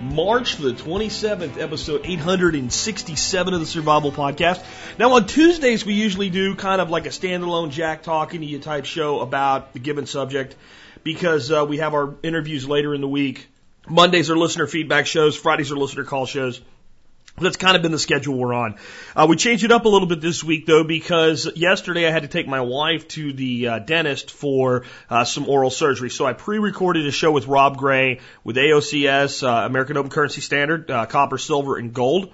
March the 27th, episode 867 of the Survival Podcast. Now, on Tuesdays, we usually do kind of like a standalone Jack talking to you type show about the given subject because uh, we have our interviews later in the week. Mondays are listener feedback shows, Fridays are listener call shows. That's kind of been the schedule we're on. Uh, we changed it up a little bit this week though because yesterday I had to take my wife to the uh, dentist for uh, some oral surgery. So I pre-recorded a show with Rob Gray with AOCS, uh, American Open Currency Standard, uh, copper, silver, and gold.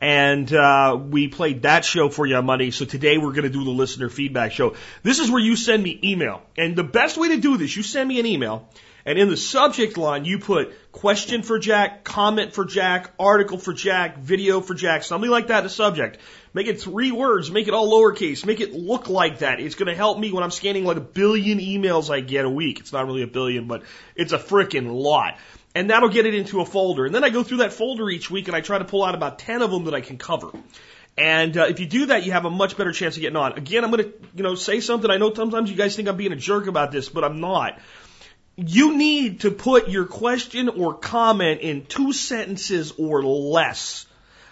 And uh, we played that show for you on Monday. So today we're going to do the listener feedback show. This is where you send me email. And the best way to do this, you send me an email and in the subject line, you put question for Jack, comment for Jack, article for Jack, video for Jack, something like that in the subject. Make it three words, make it all lowercase, make it look like that. It's going to help me when I'm scanning like a billion emails I get a week. It's not really a billion, but it's a freaking lot. And that'll get it into a folder. And then I go through that folder each week and I try to pull out about 10 of them that I can cover. And uh, if you do that, you have a much better chance of getting on. Again, I'm going to, you know, say something. I know sometimes you guys think I'm being a jerk about this, but I'm not you need to put your question or comment in two sentences or less.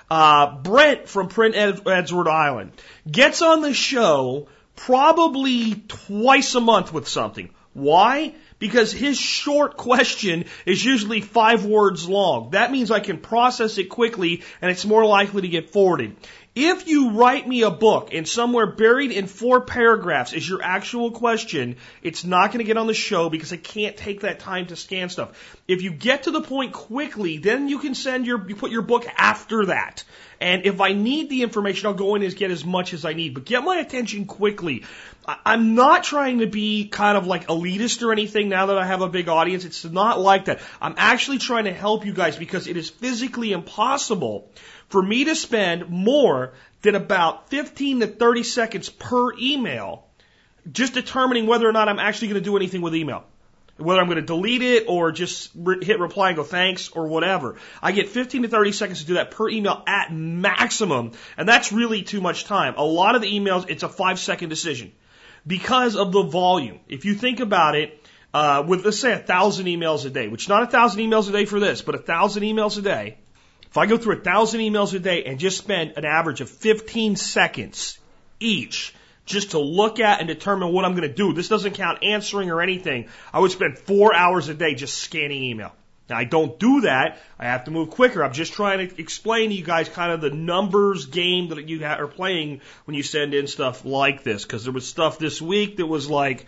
Uh, Brent from Prince Edward Island gets on the show probably twice a month with something. Why? Because his short question is usually five words long. That means I can process it quickly and it's more likely to get forwarded. If you write me a book and somewhere buried in four paragraphs is your actual question, it's not going to get on the show because I can't take that time to scan stuff. If you get to the point quickly, then you can send your, you put your book after that. And if I need the information, I'll go in and get as much as I need. But get my attention quickly. I'm not trying to be kind of like elitist or anything now that I have a big audience. It's not like that. I'm actually trying to help you guys because it is physically impossible for me to spend more than about 15 to 30 seconds per email just determining whether or not I'm actually going to do anything with email. Whether I'm going to delete it or just re- hit reply and go thanks or whatever. I get 15 to 30 seconds to do that per email at maximum. And that's really too much time. A lot of the emails, it's a five second decision because of the volume. If you think about it, uh, with let's say a thousand emails a day, which not a thousand emails a day for this, but a thousand emails a day, if I go through a thousand emails a day and just spend an average of 15 seconds each just to look at and determine what I'm going to do, this doesn't count answering or anything. I would spend four hours a day just scanning email. Now I don't do that. I have to move quicker. I'm just trying to explain to you guys kind of the numbers game that you are playing when you send in stuff like this. Because there was stuff this week that was like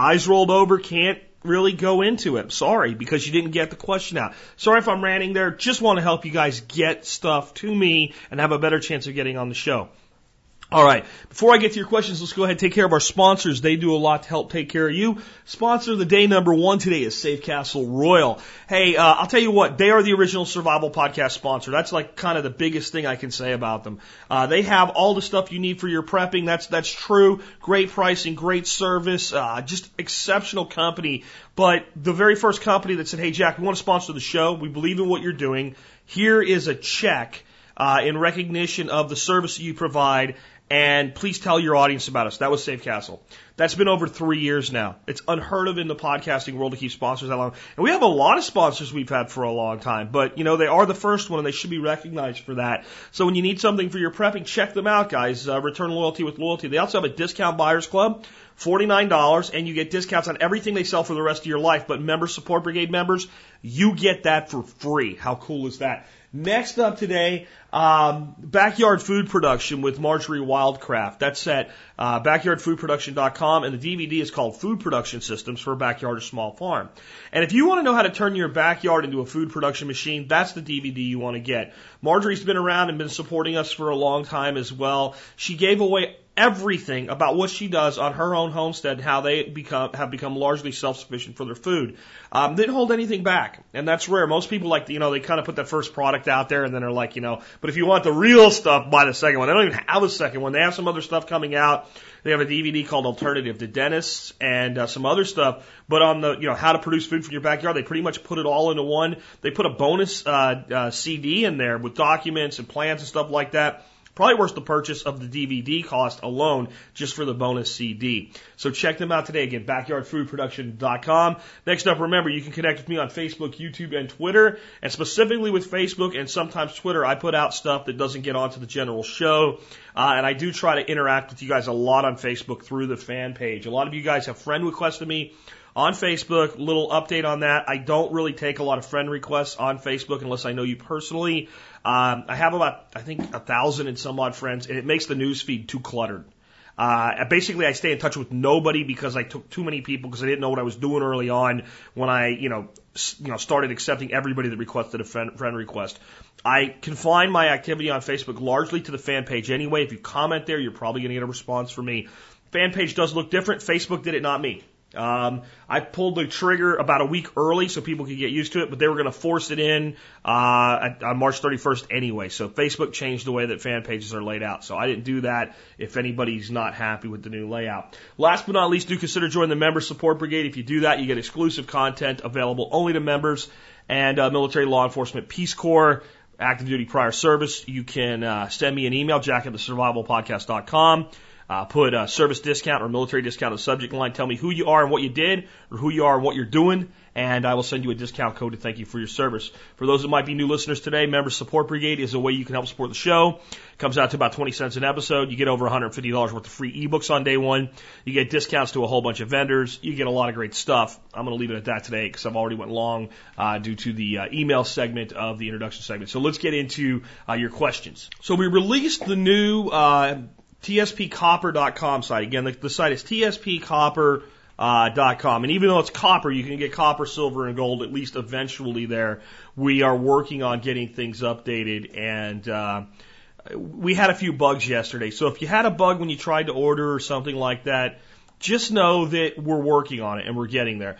eyes rolled over, can't really go into it. Sorry, because you didn't get the question out. Sorry if I'm ranting there. Just want to help you guys get stuff to me and have a better chance of getting on the show. All right. Before I get to your questions, let's go ahead and take care of our sponsors. They do a lot to help take care of you. Sponsor of the day number one today is Safe Castle Royal. Hey, uh, I'll tell you what, they are the original survival podcast sponsor. That's like kind of the biggest thing I can say about them. Uh, they have all the stuff you need for your prepping. That's, that's true. Great pricing, great service, uh, just exceptional company. But the very first company that said, hey, Jack, we want to sponsor the show. We believe in what you're doing. Here is a check. Uh, in recognition of the service you provide and please tell your audience about us. That was Safe Castle. That's been over three years now. It's unheard of in the podcasting world to keep sponsors that long. And we have a lot of sponsors we've had for a long time, but you know, they are the first one and they should be recognized for that. So when you need something for your prepping, check them out, guys. Uh, return loyalty with loyalty. They also have a discount buyers club. $49 and you get discounts on everything they sell for the rest of your life. But member support brigade members, you get that for free. How cool is that? Next up today, um, backyard food production with Marjory Wildcraft. That's at uh, backyardfoodproduction.com, and the DVD is called Food Production Systems for a Backyard or Small Farm. And if you want to know how to turn your backyard into a food production machine, that's the DVD you want to get. Marjory's been around and been supporting us for a long time as well. She gave away everything about what she does on her own homestead and how they become have become largely self-sufficient for their food. Um, they didn't hold anything back, and that's rare. Most people like you know they kind of put that first product out there and then are like you know But if you want the real stuff, buy the second one. They don't even have a second one. They have some other stuff coming out. They have a DVD called Alternative to Dentists and uh, some other stuff. But on the, you know, how to produce food from your backyard, they pretty much put it all into one. They put a bonus uh, uh, CD in there with documents and plans and stuff like that. Probably worth the purchase of the DVD cost alone just for the bonus CD. So check them out today. Again, backyardfoodproduction.com. Next up, remember, you can connect with me on Facebook, YouTube, and Twitter. And specifically with Facebook and sometimes Twitter, I put out stuff that doesn't get onto the general show. Uh, and I do try to interact with you guys a lot on Facebook through the fan page. A lot of you guys have friend requested me on Facebook. Little update on that. I don't really take a lot of friend requests on Facebook unless I know you personally. Um, I have about, I think, a thousand and some odd friends, and it makes the news feed too cluttered. Uh, basically, I stay in touch with nobody because I took too many people because I didn't know what I was doing early on when I, you know, you know, started accepting everybody that requested a friend, friend request. I confine my activity on Facebook largely to the fan page anyway. If you comment there, you're probably going to get a response from me. Fan page does look different. Facebook did it, not me. Um, I pulled the trigger about a week early so people could get used to it, but they were going to force it in uh, on March 31st anyway. So Facebook changed the way that fan pages are laid out. So I didn't do that if anybody's not happy with the new layout. Last but not least, do consider joining the Member Support Brigade. If you do that, you get exclusive content available only to members and uh, military, law enforcement, Peace Corps active duty prior service, you can uh, send me an email, jack at the survivalpodcast.com. Uh, put a service discount or military discount in the subject line. Tell me who you are and what you did, or who you are and what you're doing, and I will send you a discount code to thank you for your service. For those that might be new listeners today, Member Support Brigade is a way you can help support the show. It comes out to about 20 cents an episode. You get over $150 worth of free ebooks on day one. You get discounts to a whole bunch of vendors. You get a lot of great stuff. I'm going to leave it at that today because I've already went long uh, due to the uh, email segment of the introduction segment. So let's get into uh, your questions. So we released the new uh, tspcopper.com site. Again, the, the site is tspcopper.com. Uh, and even though it's copper, you can get copper, silver, and gold at least eventually there. We are working on getting things updated and, uh, we had a few bugs yesterday. So if you had a bug when you tried to order or something like that, just know that we're working on it and we're getting there.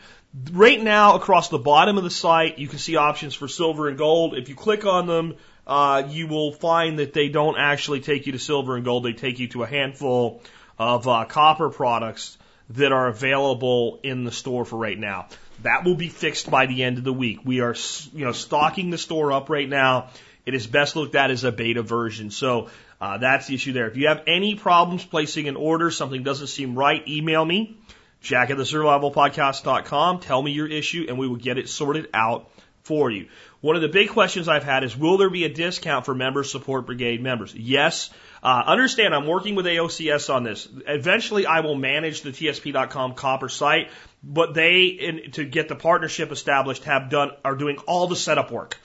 Right now, across the bottom of the site, you can see options for silver and gold. If you click on them, uh, you will find that they don't actually take you to silver and gold. They take you to a handful of uh, copper products that are available in the store for right now. That will be fixed by the end of the week. We are, you know, stocking the store up right now. It is best looked at as a beta version. So uh, that's the issue there. If you have any problems placing an order, something doesn't seem right, email me, jack at the survivalpodcast.com. Tell me your issue, and we will get it sorted out for you. One of the big questions I've had is, will there be a discount for member support brigade members? Yes. Uh, understand, I'm working with AOCS on this. Eventually, I will manage the TSP.com copper site, but they, in, to get the partnership established, have done are doing all the setup work.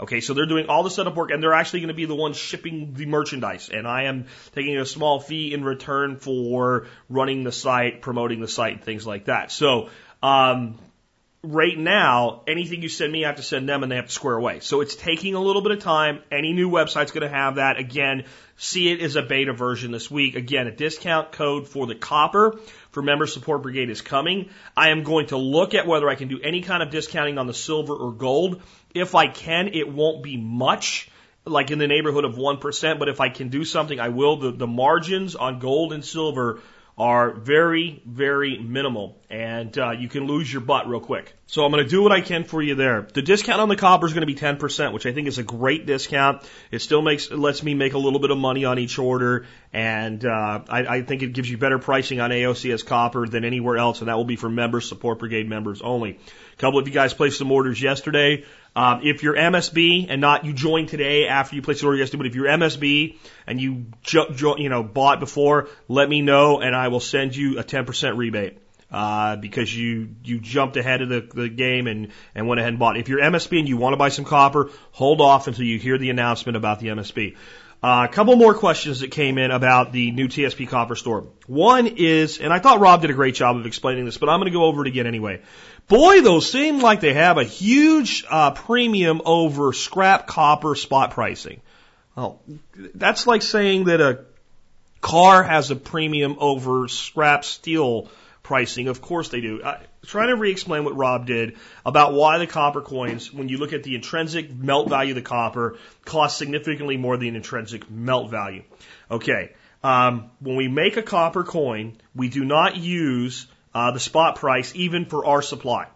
Okay, so they're doing all the setup work, and they're actually going to be the ones shipping the merchandise, and I am taking a small fee in return for running the site, promoting the site, and things like that. So. Um, right now, anything you send me, I have to send them and they have to square away. So it's taking a little bit of time. Any new website's going to have that. Again, see it as a beta version this week. Again, a discount code for the copper for Member Support Brigade is coming. I am going to look at whether I can do any kind of discounting on the silver or gold. If I can, it won't be much like in the neighborhood of 1%, but if I can do something, I will. The, the margins on gold and silver are very, very minimal, and uh, you can lose your butt real quick. So I'm going to do what I can for you there. The discount on the copper is going to be 10%, which I think is a great discount. It still makes it lets me make a little bit of money on each order, and uh, I, I think it gives you better pricing on AOCS copper than anywhere else, and that will be for members, support brigade members only. A couple of you guys placed some orders yesterday. Um, if you're MSB and not you joined today after you placed the order yesterday, but if you're MSB and you ju- ju- you know bought before, let me know and I will send you a 10% rebate. Uh, because you you jumped ahead of the, the game and and went ahead and bought. If you're MSB and you want to buy some copper, hold off until you hear the announcement about the MSB. Uh, a couple more questions that came in about the new TSP copper store. One is, and I thought Rob did a great job of explaining this, but I'm going to go over it again anyway. Boy, those seem like they have a huge uh, premium over scrap copper spot pricing. Well, that's like saying that a car has a premium over scrap steel pricing. Of course they do. Uh, trying to re-explain what Rob did about why the copper coins, when you look at the intrinsic melt value of the copper, cost significantly more than the intrinsic melt value. Okay. Um, when we make a copper coin, we do not use uh, the spot price even for our supply.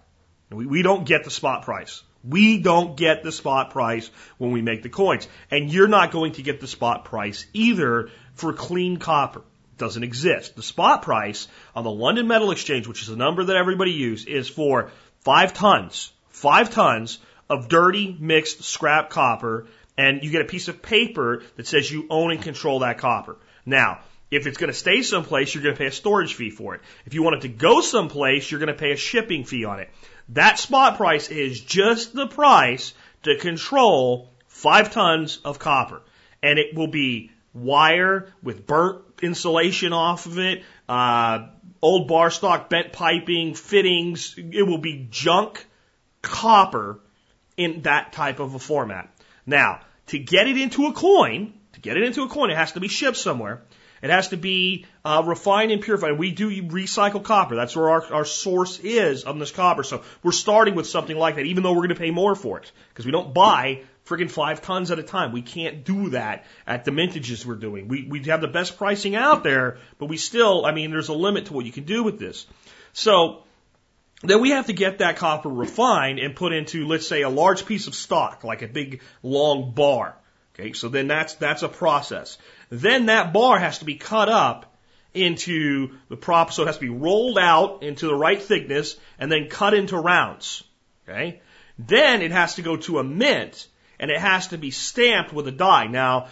We, we don't get the spot price. We don't get the spot price when we make the coins. And you're not going to get the spot price either for clean copper. Doesn't exist. The spot price on the London Metal Exchange, which is the number that everybody uses, is for five tons, five tons of dirty mixed scrap copper, and you get a piece of paper that says you own and control that copper. Now, if it's going to stay someplace, you're going to pay a storage fee for it. If you want it to go someplace, you're going to pay a shipping fee on it. That spot price is just the price to control five tons of copper. And it will be wire with burnt insulation off of it, uh, old bar stock, bent piping, fittings. It will be junk copper in that type of a format. Now, to get it into a coin, to get it into a coin, it has to be shipped somewhere. It has to be uh, refined and purified. We do recycle copper. That's where our, our source is of this copper. So we're starting with something like that, even though we're going to pay more for it because we don't buy friggin' five tons at a time. We can't do that at the mintages we're doing. We, we have the best pricing out there, but we still, I mean, there's a limit to what you can do with this. So then we have to get that copper refined and put into, let's say, a large piece of stock, like a big long bar. Okay, so then that's, that's a process. Then that bar has to be cut up into the prop, so it has to be rolled out into the right thickness and then cut into rounds. Okay? Then it has to go to a mint and it has to be stamped with a die. Now,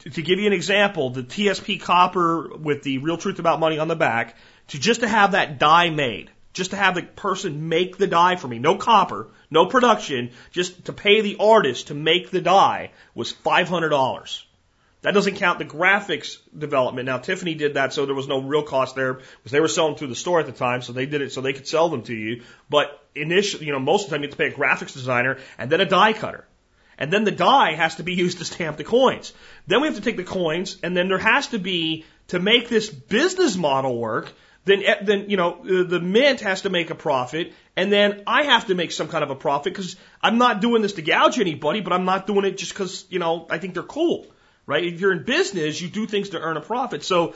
to give you an example, the TSP copper with the real truth about money on the back, to just to have that die made, just to have the person make the die for me, no copper, no production, just to pay the artist to make the die was $500. That doesn't count the graphics development. Now, Tiffany did that, so there was no real cost there because they were selling through the store at the time, so they did it so they could sell them to you. But initially, you know, most of the time you have to pay a graphics designer and then a die cutter. And then the die has to be used to stamp the coins. Then we have to take the coins, and then there has to be, to make this business model work, then, eh, then, you know, the mint has to make a profit, and then I have to make some kind of a profit because I'm not doing this to gouge anybody, but I'm not doing it just because, you know, I think they're cool right? If you're in business, you do things to earn a profit. So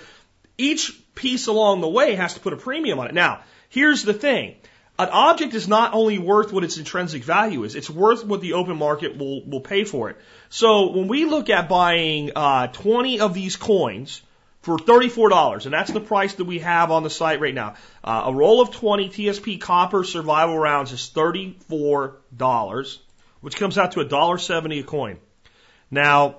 each piece along the way has to put a premium on it. Now, here's the thing. An object is not only worth what its intrinsic value is, it's worth what the open market will, will pay for it. So when we look at buying uh, 20 of these coins for $34, and that's the price that we have on the site right now, uh, a roll of 20 TSP copper survival rounds is $34, which comes out to $1.70 a coin. Now,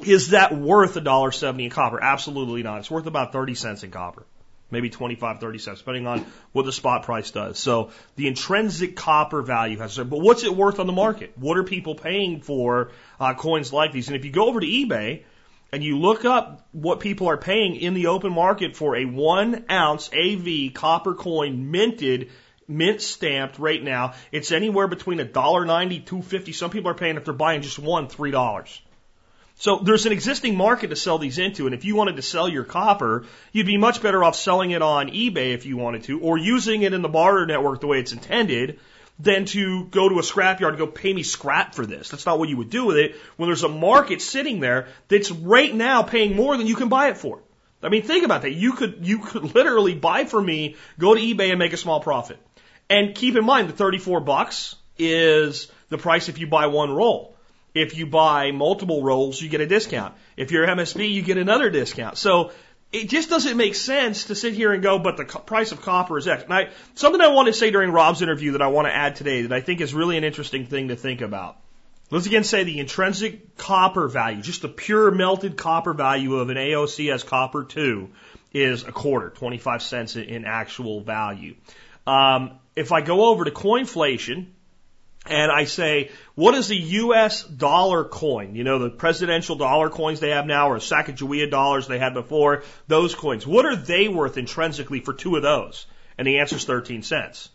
is that worth a dollar seventy in copper? Absolutely not. It's worth about 30 cents in copper. Maybe 25, 30 cents, depending on what the spot price does. So the intrinsic copper value has, but what's it worth on the market? What are people paying for uh, coins like these? And if you go over to eBay and you look up what people are paying in the open market for a one ounce AV copper coin minted mint stamped right now, it's anywhere between a dollar ninety, two fifty. Some people are paying if they're buying just one, three dollars. So there's an existing market to sell these into, and if you wanted to sell your copper, you'd be much better off selling it on eBay if you wanted to, or using it in the barter network the way it's intended, than to go to a scrapyard and go pay me scrap for this. That's not what you would do with it when there's a market sitting there that's right now paying more than you can buy it for. I mean, think about that. You could you could literally buy for me, go to eBay and make a small profit. And keep in mind the 34 bucks is the price if you buy one roll. If you buy multiple rolls, you get a discount. If you're MSB, you get another discount. So it just doesn't make sense to sit here and go, but the co- price of copper is X. And I, something I want to say during Rob's interview that I want to add today that I think is really an interesting thing to think about. Let's again say the intrinsic copper value, just the pure melted copper value of an AOCS copper 2 is a quarter, 25 cents in actual value. Um, if I go over to coinflation, and I say, what is the US dollar coin? You know, the presidential dollar coins they have now or Sacagawea dollars they had before, those coins. What are they worth intrinsically for two of those? And the answer is 13 cents.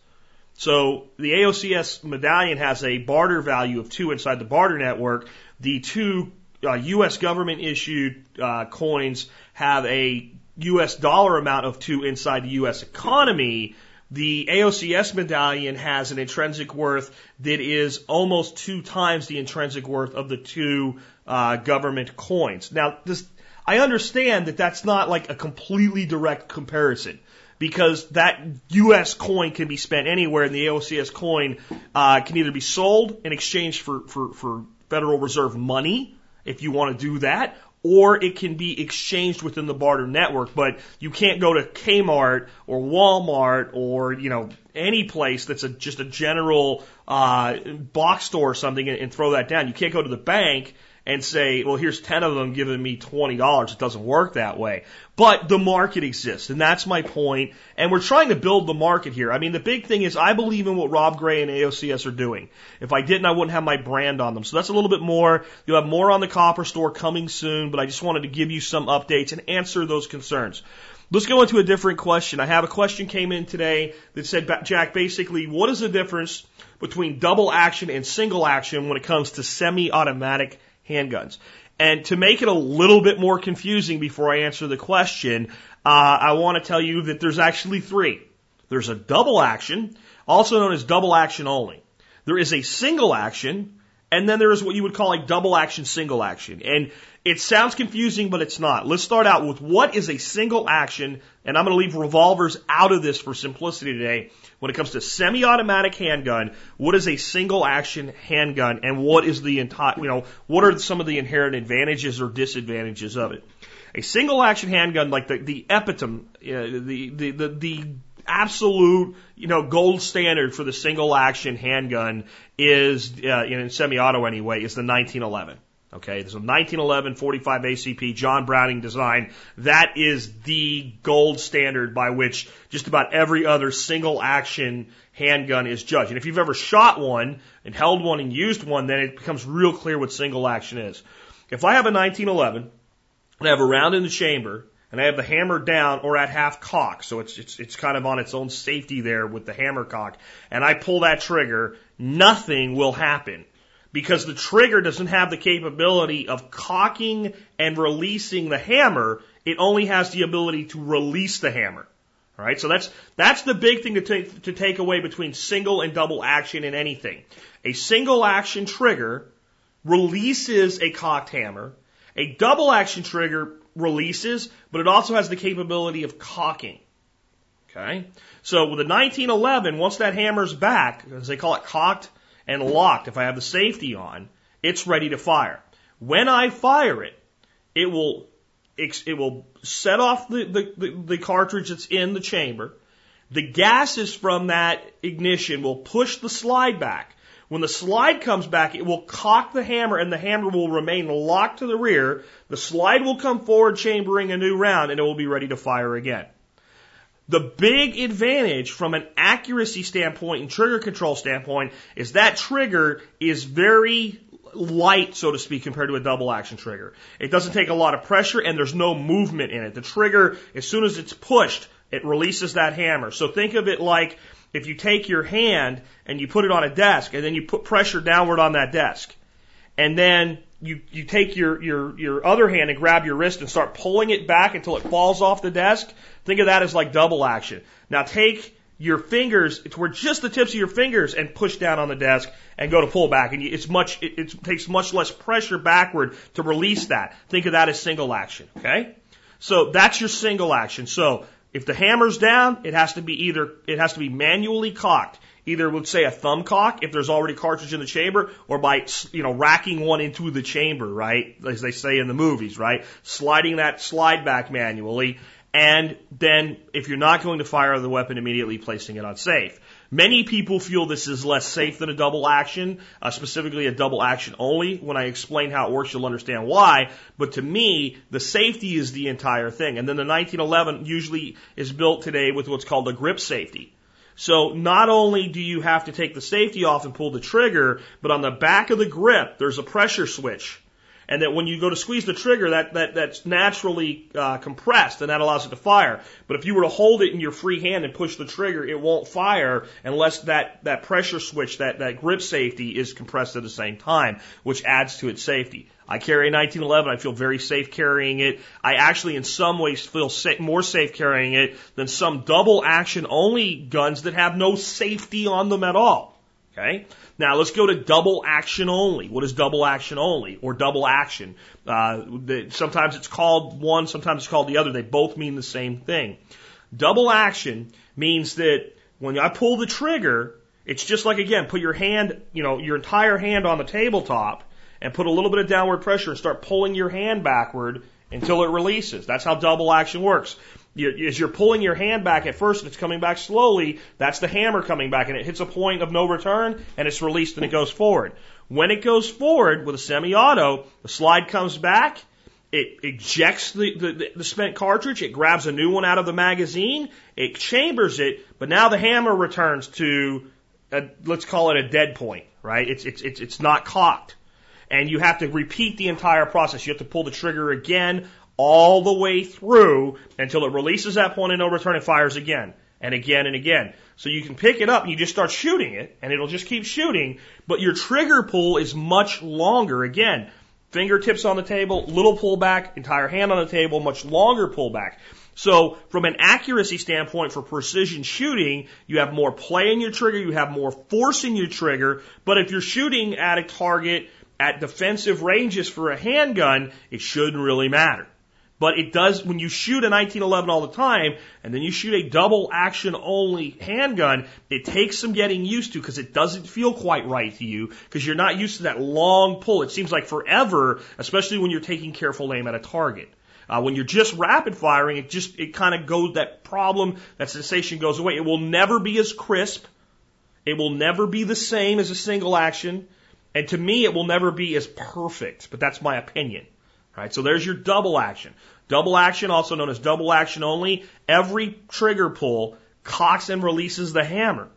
So the AOCS medallion has a barter value of two inside the barter network. The two uh, U.S. government issued uh, coins have a US dollar amount of two inside the US economy, the AOCS medallion has an intrinsic worth that is almost two times the intrinsic worth of the two uh, government coins. Now, this, I understand that that's not like a completely direct comparison because that U.S. coin can be spent anywhere, and the AOCS coin uh, can either be sold in exchange for, for, for Federal Reserve money, if you want to do that, or it can be exchanged within the barter network. But you can't go to Kmart or Walmart or you know any place that's a, just a general uh, box store or something and, and throw that down. You can't go to the bank and say, well, here's 10 of them giving me $20. It doesn't work that way. But the market exists, and that's my point. And we're trying to build the market here. I mean, the big thing is I believe in what Rob Gray and AOCS are doing. If I didn't, I wouldn't have my brand on them. So that's a little bit more. You'll have more on the copper store coming soon, but I just wanted to give you some updates and answer those concerns. Let's go into a different question. I have a question came in today that said, Jack, basically, what is the difference between double action and single action when it comes to semi-automatic handguns. And to make it a little bit more confusing before I answer the question, uh, I want to tell you that there's actually three. There's a double action, also known as double action only. There is a single action, and then there is what you would call a double action single action. And it sounds confusing, but it's not. Let's start out with what is a single action, and I'm going to leave revolvers out of this for simplicity today. When it comes to semi-automatic handgun, what is a single action handgun, and what is the entire, you know, what are some of the inherent advantages or disadvantages of it? A single action handgun, like the the epitome, uh, the, the the the absolute, you know, gold standard for the single action handgun is, uh, in semi-auto anyway, is the 1911. Okay, there's a 1911 45 ACP John Browning design. That is the gold standard by which just about every other single action handgun is judged. And if you've ever shot one and held one and used one, then it becomes real clear what single action is. If I have a 1911 and I have a round in the chamber and I have the hammer down or at half cock, so it's, it's, it's kind of on its own safety there with the hammer cock, and I pull that trigger, nothing will happen because the trigger doesn't have the capability of cocking and releasing the hammer. It only has the ability to release the hammer. All right, so that's that's the big thing to take to take away between single and double action in anything. A single action trigger releases a cocked hammer. A double action trigger releases, but it also has the capability of cocking. Okay, so with a 1911, once that hammer's back, as they call it cocked and locked, if I have the safety on, it's ready to fire. When I fire it, it will it will set off the, the, the, the cartridge that's in the chamber. The gases from that ignition will push the slide back. When the slide comes back, it will cock the hammer and the hammer will remain locked to the rear. The slide will come forward, chambering a new round, and it will be ready to fire again. The big advantage from an accuracy standpoint and trigger control standpoint is that trigger is very light, so to speak, compared to a double action trigger. It doesn't take a lot of pressure and there's no movement in it. The trigger, as soon as it's pushed, it releases that hammer. So think of it like if you take your hand and you put it on a desk and then you put pressure downward on that desk. And then you, you take your, your, your other hand and grab your wrist and start pulling it back until it falls off the desk. Think of that as like double action. Now take your fingers toward just the tips of your fingers and push down on the desk and go to pull back. And it's much, it, it takes much less pressure backward to release that. Think of that as single action. Okay? So that's your single action. So if the hammer's down, it has to be either, it has to be manually cocked either would say a thumb cock if there's already cartridge in the chamber, or by you know racking one into the chamber, right, as they say in the movies, right, sliding that slide back manually, and then if you're not going to fire the weapon immediately, placing it on safe. Many people feel this is less safe than a double action, uh, specifically a double action only. When I explain how it works, you'll understand why. But to me, the safety is the entire thing. And then the 1911 usually is built today with what's called a grip safety. So not only do you have to take the safety off and pull the trigger, but on the back of the grip, there's a pressure switch. And that when you go to squeeze the trigger, that, that that's naturally uh, compressed, and that allows it to fire. But if you were to hold it in your free hand and push the trigger, it won't fire unless that that pressure switch, that that grip safety, is compressed at the same time, which adds to its safety. I carry a 1911. I feel very safe carrying it. I actually, in some ways, feel sa- more safe carrying it than some double action only guns that have no safety on them at all. Okay. Now let's go to double action only. What is double action only or double action? Uh, the, sometimes it's called one, sometimes it's called the other. They both mean the same thing. Double action means that when I pull the trigger, it's just like again, put your hand, you know, your entire hand on the tabletop and put a little bit of downward pressure and start pulling your hand backward until it releases. That's how double action works. You, as you're pulling your hand back at first it's coming back slowly, that's the hammer coming back and it hits a point of no return and it's released and it goes forward. When it goes forward with a semi-auto, the slide comes back, it ejects the, the, the spent cartridge, it grabs a new one out of the magazine, it chambers it, but now the hammer returns to, a, let's call it a dead point, right? It's, it's, it's, it's not cocked and you have to repeat the entire process. You have to pull the trigger again all the way through until it releases that point of no return and fires again and again and again. So you can pick it up and you just start shooting it and it'll just keep shooting, but your trigger pull is much longer. Again, fingertips on the table, little pullback, entire hand on the table, much longer pullback. So from an accuracy standpoint for precision shooting, you have more play in your trigger, you have more force in your trigger, but if you're shooting at a target at defensive ranges for a handgun, it shouldn't really matter. But it does, when you shoot a 1911 all the time, and then you shoot a double action only handgun, it takes some getting used to because it doesn't feel quite right to you because you're not used to that long pull. It seems like forever, especially when you're taking careful aim at a target. Uh, when you're just rapid firing, it just, it kind of goes, that problem, that sensation goes away. It will never be as crisp. It will never be the same as a single action. And to me, it will never be as perfect, but that's my opinion. Right? So there's your double action. Double action, also known as double action only, every trigger pull cocks and releases the hammer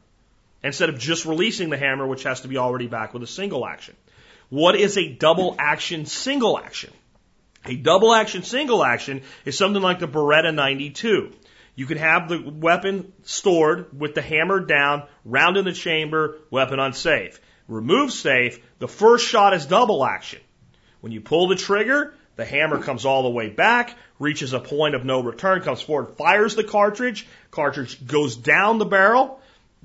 instead of just releasing the hammer, which has to be already back with a single action. What is a double action single action? A double action single action is something like the Beretta 92. You can have the weapon stored with the hammer down, round in the chamber, weapon unsafe remove safe, the first shot is double action. When you pull the trigger, the hammer comes all the way back, reaches a point of no return, comes forward, fires the cartridge, cartridge goes down the barrel,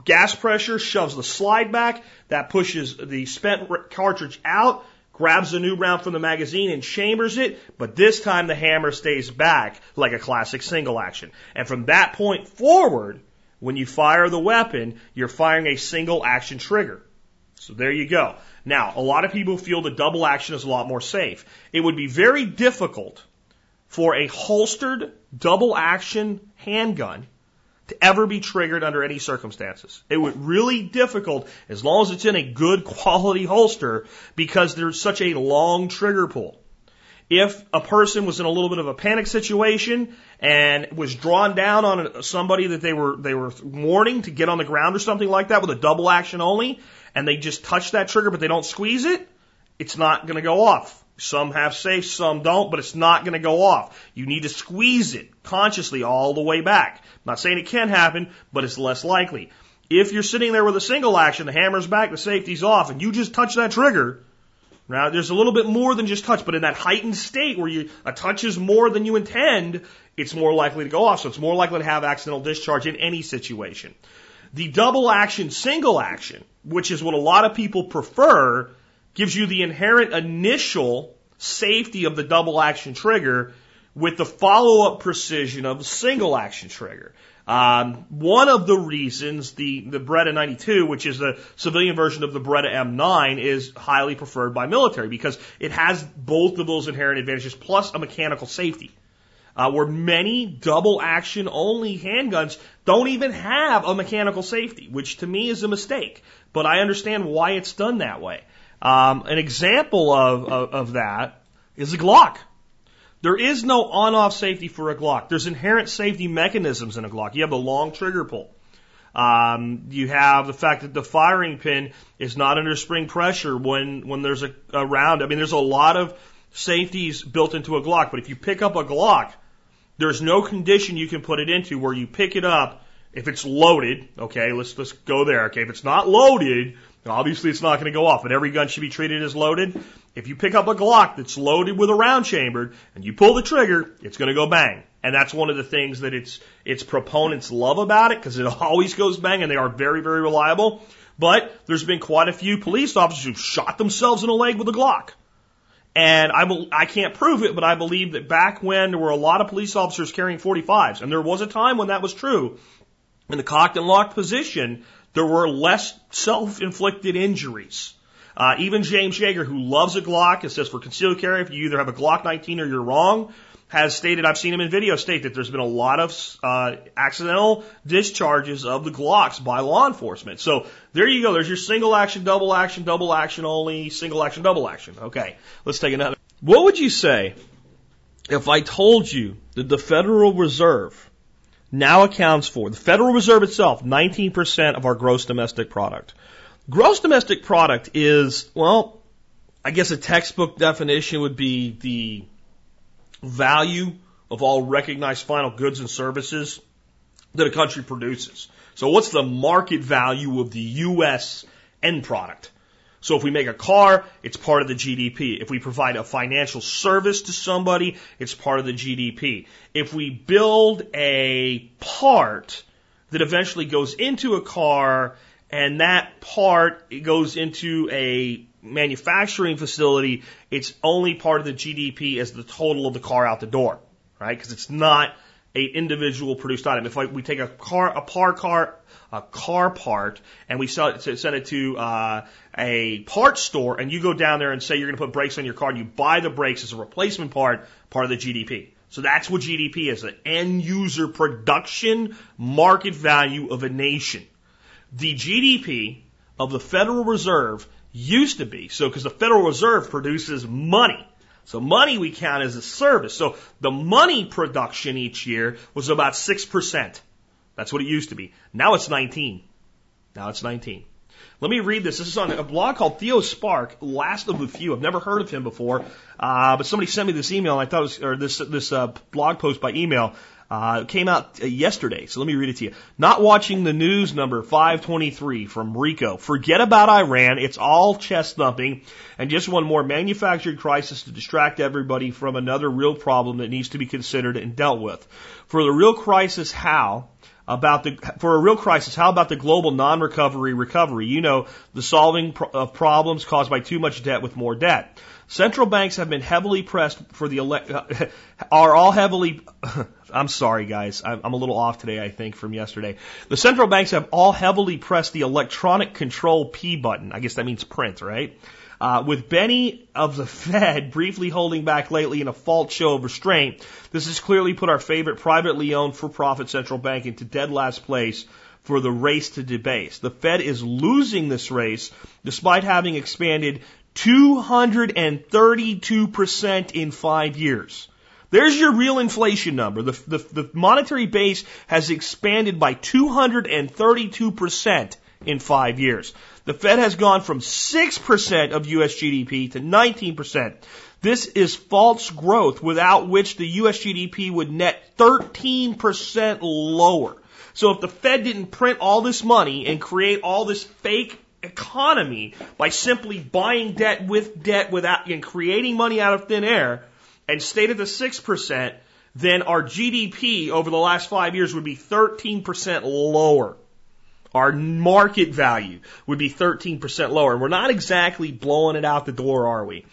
gas pressure shoves the slide back, that pushes the spent cartridge out, grabs the new round from the magazine and chambers it, but this time the hammer stays back like a classic single action. And from that point forward, when you fire the weapon, you're firing a single action trigger. So there you go. Now, a lot of people feel the double action is a lot more safe. It would be very difficult for a holstered double action handgun to ever be triggered under any circumstances. It would really difficult as long as it's in a good quality holster because there's such a long trigger pull. If a person was in a little bit of a panic situation and was drawn down on somebody that they were they were warning to get on the ground or something like that with a double action only, and they just touch that trigger but they don't squeeze it, it's not going to go off. Some have safe, some don't, but it's not going to go off. You need to squeeze it consciously all the way back. I'm not saying it can happen, but it's less likely. If you're sitting there with a single action, the hammer's back, the safety's off, and you just touch that trigger, now there's a little bit more than just touch, but in that heightened state where you a touch is more than you intend, it's more likely to go off. So it's more likely to have accidental discharge in any situation. The double action, single action, which is what a lot of people prefer, gives you the inherent initial safety of the double action trigger with the follow up precision of the single action trigger. Um, one of the reasons the, the Beretta 92, which is the civilian version of the Beretta M9, is highly preferred by military because it has both of those inherent advantages plus a mechanical safety uh, where many double action only handguns don't even have a mechanical safety, which to me is a mistake. But I understand why it's done that way. Um, an example of, of, of that is a Glock. There is no on-off safety for a Glock. There's inherent safety mechanisms in a Glock. You have the long trigger pull. Um, you have the fact that the firing pin is not under spring pressure when when there's a, a round. I mean, there's a lot of safeties built into a Glock. But if you pick up a Glock, there's no condition you can put it into where you pick it up if it's loaded. Okay, let's let's go there. Okay, if it's not loaded, obviously it's not going to go off. But every gun should be treated as loaded. If you pick up a Glock that's loaded with a round chambered and you pull the trigger, it's going to go bang. And that's one of the things that its its proponents love about it because it always goes bang and they are very very reliable. But there's been quite a few police officers who've shot themselves in the leg with a Glock. And I, I can't prove it, but I believe that back when there were a lot of police officers carrying 45s, and there was a time when that was true, in the cocked and locked position, there were less self-inflicted injuries. Uh, even James Yeager, who loves a Glock, it says for concealed carry, if you either have a Glock 19 or you're wrong, has stated, I've seen him in video state that there's been a lot of uh, accidental discharges of the Glocks by law enforcement. So there you go. There's your single action, double action, double action only, single action, double action. Okay, let's take another. What would you say if I told you that the Federal Reserve now accounts for, the Federal Reserve itself, 19% of our gross domestic product? Gross domestic product is, well, I guess a textbook definition would be the value of all recognized final goods and services that a country produces. So what's the market value of the U.S. end product? So if we make a car, it's part of the GDP. If we provide a financial service to somebody, it's part of the GDP. If we build a part that eventually goes into a car and that part goes into a manufacturing facility, it's only part of the GDP as the total of the car out the door, right? Because it's not a individual produced item. If like we take a car, a par car, a car part, and we sell it, send it to uh, a parts store, and you go down there and say you're going to put brakes on your car, and you buy the brakes as a replacement part, part of the GDP. So that's what GDP is, the end user production market value of a nation. The GDP of the Federal Reserve used to be. So, because the Federal Reserve produces money. So money we count as a service. So the money production each year was about 6%. That's what it used to be. Now it's 19. Now it's 19. Let me read this. This is on a blog called Theo Spark, last of the few. I've never heard of him before, uh, but somebody sent me this email, and I thought it was, or this this uh, blog post by email. Uh, it came out uh, yesterday, so let me read it to you. Not watching the news number 523 from Rico. Forget about Iran. It's all chest thumping and just one more manufactured crisis to distract everybody from another real problem that needs to be considered and dealt with. For the real crisis, how? about the for a real crisis how about the global non-recovery recovery you know the solving of problems caused by too much debt with more debt Central banks have been heavily pressed for the elect, are all heavily, I'm sorry guys, I'm, I'm a little off today I think from yesterday. The central banks have all heavily pressed the electronic control P button. I guess that means print, right? Uh, with Benny of the Fed briefly holding back lately in a false show of restraint, this has clearly put our favorite privately owned for-profit central bank into dead last place for the race to debase. The Fed is losing this race despite having expanded 232% in five years. There's your real inflation number. The, the, the monetary base has expanded by 232% in five years. The Fed has gone from 6% of US GDP to 19%. This is false growth without which the US GDP would net 13% lower. So if the Fed didn't print all this money and create all this fake economy by simply buying debt with debt without and creating money out of thin air and stayed at the 6%, then our GDP over the last five years would be 13% lower. Our market value would be 13% lower. And we're not exactly blowing it out the door, are we?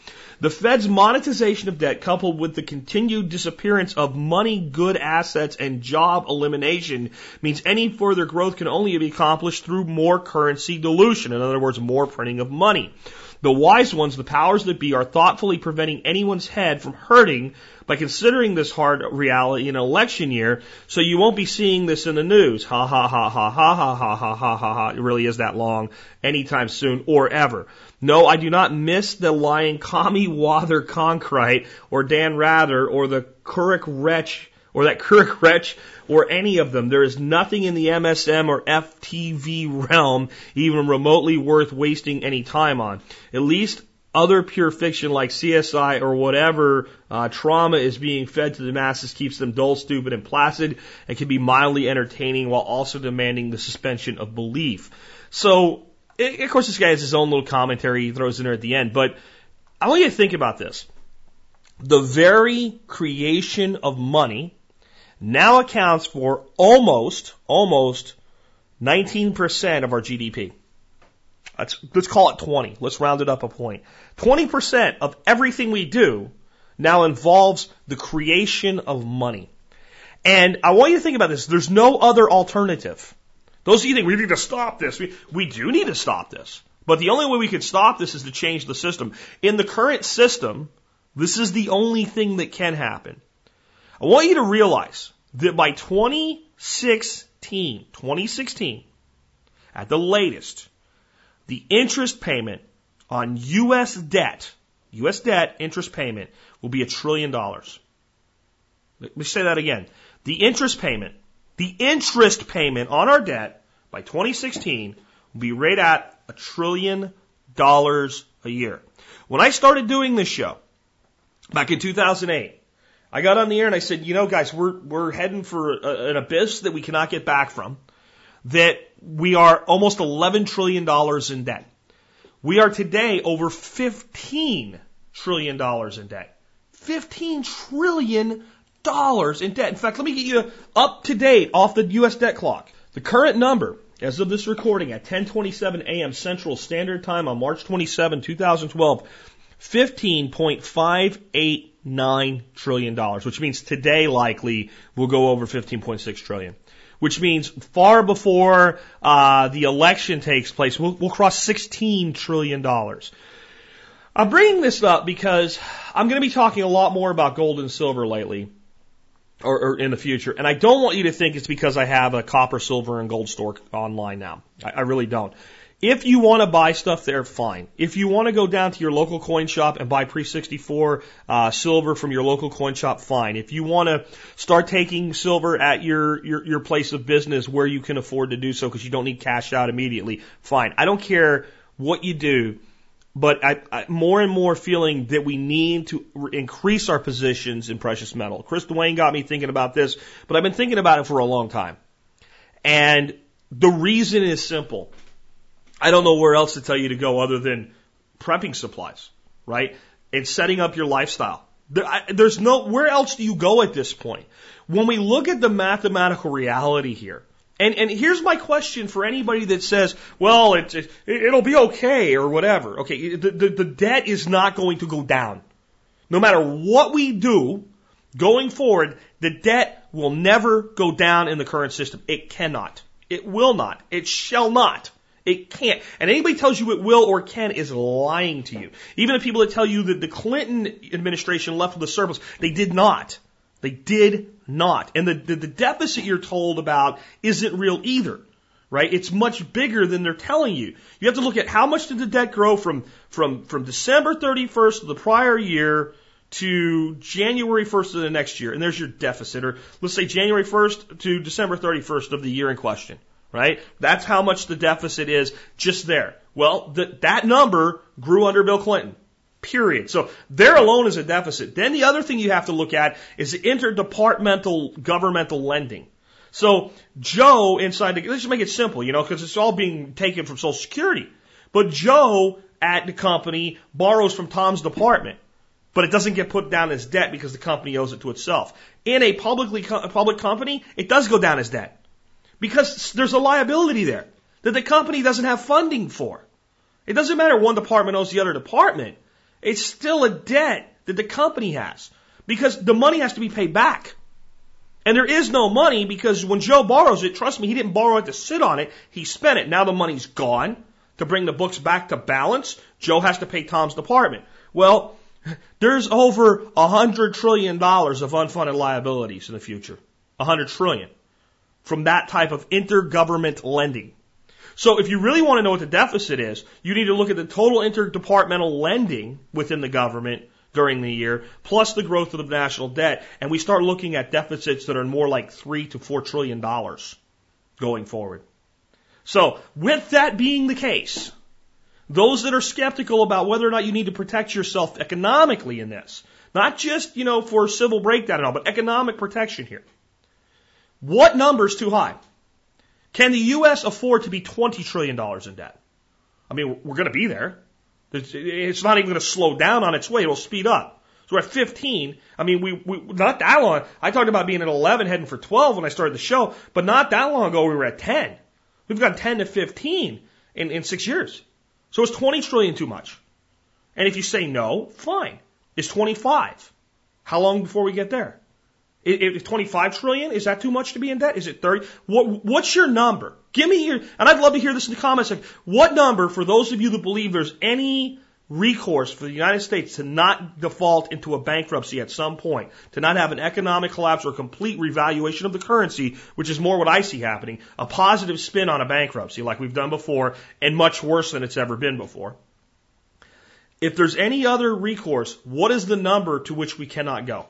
The Fed's monetization of debt coupled with the continued disappearance of money, good assets, and job elimination means any further growth can only be accomplished through more currency dilution. In other words, more printing of money. The wise ones, the powers that be, are thoughtfully preventing anyone's head from hurting by considering this hard reality in election year, so you won't be seeing this in the news. Ha ha ha ha ha ha ha ha ha ha ha. It really is that long anytime soon or ever. No, I do not miss the lying commie Walter Cronkite or Dan Rather or the Couric Wretch or that Couric Wretch or any of them. There is nothing in the MSM or FTV realm even remotely worth wasting any time on. At least other pure fiction like CSI or whatever uh, trauma is being fed to the masses keeps them dull, stupid, and placid, and can be mildly entertaining while also demanding the suspension of belief. So, it, of course, this guy has his own little commentary he throws in there at the end, but I want you to think about this. The very creation of money now accounts for almost, almost 19% of our GDP. Let's, let's call it 20. Let's round it up a point. 20% of everything we do now involves the creation of money. And I want you to think about this. There's no other alternative. Those of you think we need to stop this, we, we do need to stop this. But the only way we can stop this is to change the system. In the current system, this is the only thing that can happen. I want you to realize that by 2016, 2016, at the latest, the interest payment on U.S. debt, U.S. debt interest payment will be a trillion dollars. Let me say that again. The interest payment, the interest payment on our debt by 2016 will be right at a trillion dollars a year. When I started doing this show back in 2008, I got on the air and I said, you know, guys, we're, we're heading for a, an abyss that we cannot get back from, that we are almost $11 trillion in debt. We are today over $15 trillion in debt. $15 trillion in debt. In fact, let me get you up to date off the U.S. debt clock. The current number, as of this recording at 10:27 a.m. Central Standard Time on March 27, 2012, 15.589 trillion dollars, which means today likely will go over 15.6 trillion which means far before uh, the election takes place, we'll, we'll cross 16 trillion dollars. I'm bringing this up because I'm going to be talking a lot more about gold and silver lately, or, or, in the future, and I don't want you to think it's because I have a copper, silver, and gold store online now. I, I really don't. If you want to buy stuff there, fine. If you want to go down to your local coin shop and buy pre-64 uh, silver from your local coin shop, fine. If you want to start taking silver at your, your, your place of business where you can afford to do so because you don't need cash out immediately, fine. I don't care what you do, but I, I more and more feeling that we need to re- increase our positions in precious metal. Chris Duane got me thinking about this, but I've been thinking about it for a long time. And the reason is simple. I don't know where else to tell you to go other than prepping supplies, right? And setting up your lifestyle. there's no, where else do you go at this point? When we look at the mathematical reality here, and, and here's my question for anybody that says, well, it, it, it'll be okay or whatever. Okay, the, the, the debt is not going to go down. No matter what we do going forward, the debt will never go down in the current system. It cannot. It will not. It shall not. It can't. And anybody tells you it will or can is lying to you. Even the people that tell you that the Clinton administration left with a surplus, they did not. They did not. And the, the, the deficit you're told about isn't real either. Right? It's much bigger than they're telling you. You have to look at how much did the debt grow from, from, from December 31st of the prior year to January 1st of the next year. And there's your deficit. Or let's say January 1st to December 31st of the year in question right? That's how much the deficit is just there. Well, the, that number grew under Bill Clinton. Period. So there alone is a deficit. Then the other thing you have to look at is interdepartmental governmental lending. So Joe inside the, let's just make it simple, you know, because it's all being taken from Social Security. But Joe at the company borrows from Tom's department, but it doesn't get put down as debt because the company owes it to itself. In a publicly public company, it does go down as debt. Because there's a liability there that the company doesn't have funding for. It doesn't matter one department owes the other department. It's still a debt that the company has because the money has to be paid back. And there is no money because when Joe borrows it, trust me, he didn't borrow it to sit on it. He spent it. Now the money's gone. To bring the books back to balance, Joe has to pay Tom's department. Well, there's over a hundred trillion dollars of unfunded liabilities in the future. A hundred trillion from that type of intergovernment lending. So if you really want to know what the deficit is, you need to look at the total interdepartmental lending within the government during the year, plus the growth of the national debt, and we start looking at deficits that are more like three to four trillion dollars going forward. So with that being the case, Those that are skeptical about whether or not you need to protect yourself economically in this. Not just, you know, for civil breakdown and all, but economic protection here. What number is too high? Can the U.S. afford to be $20 trillion in debt? I mean, we're going to be there. It's not even going to slow down on its way. It'll speed up. So we're at 15. I mean, we, we, not that long. I talked about being at 11 heading for 12 when I started the show, but not that long ago we were at 10. We've gone 10 to 15 in, in six years. So is 20 trillion too much? And if you say no, fine. Is 25? How long before we get there? Is 25 trillion, is that too much to be in debt? Is it 30? What, what's your number? Give me your, and I'd love to hear this in the comments. Like, what number, for those of you that believe there's any recourse for the United States to not default into a bankruptcy at some point, to not have an economic collapse or complete revaluation of the currency, which is more what I see happening, a positive spin on a bankruptcy like we've done before and much worse than it's ever been before. If there's any other recourse, what is the number to which we cannot go?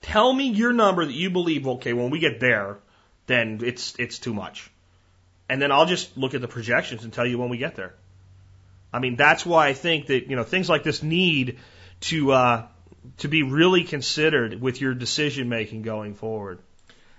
Tell me your number that you believe, okay, when we get there, then it's, it's too much. And then I'll just look at the projections and tell you when we get there. I mean, that's why I think that, you know, things like this need to, uh, to be really considered with your decision making going forward.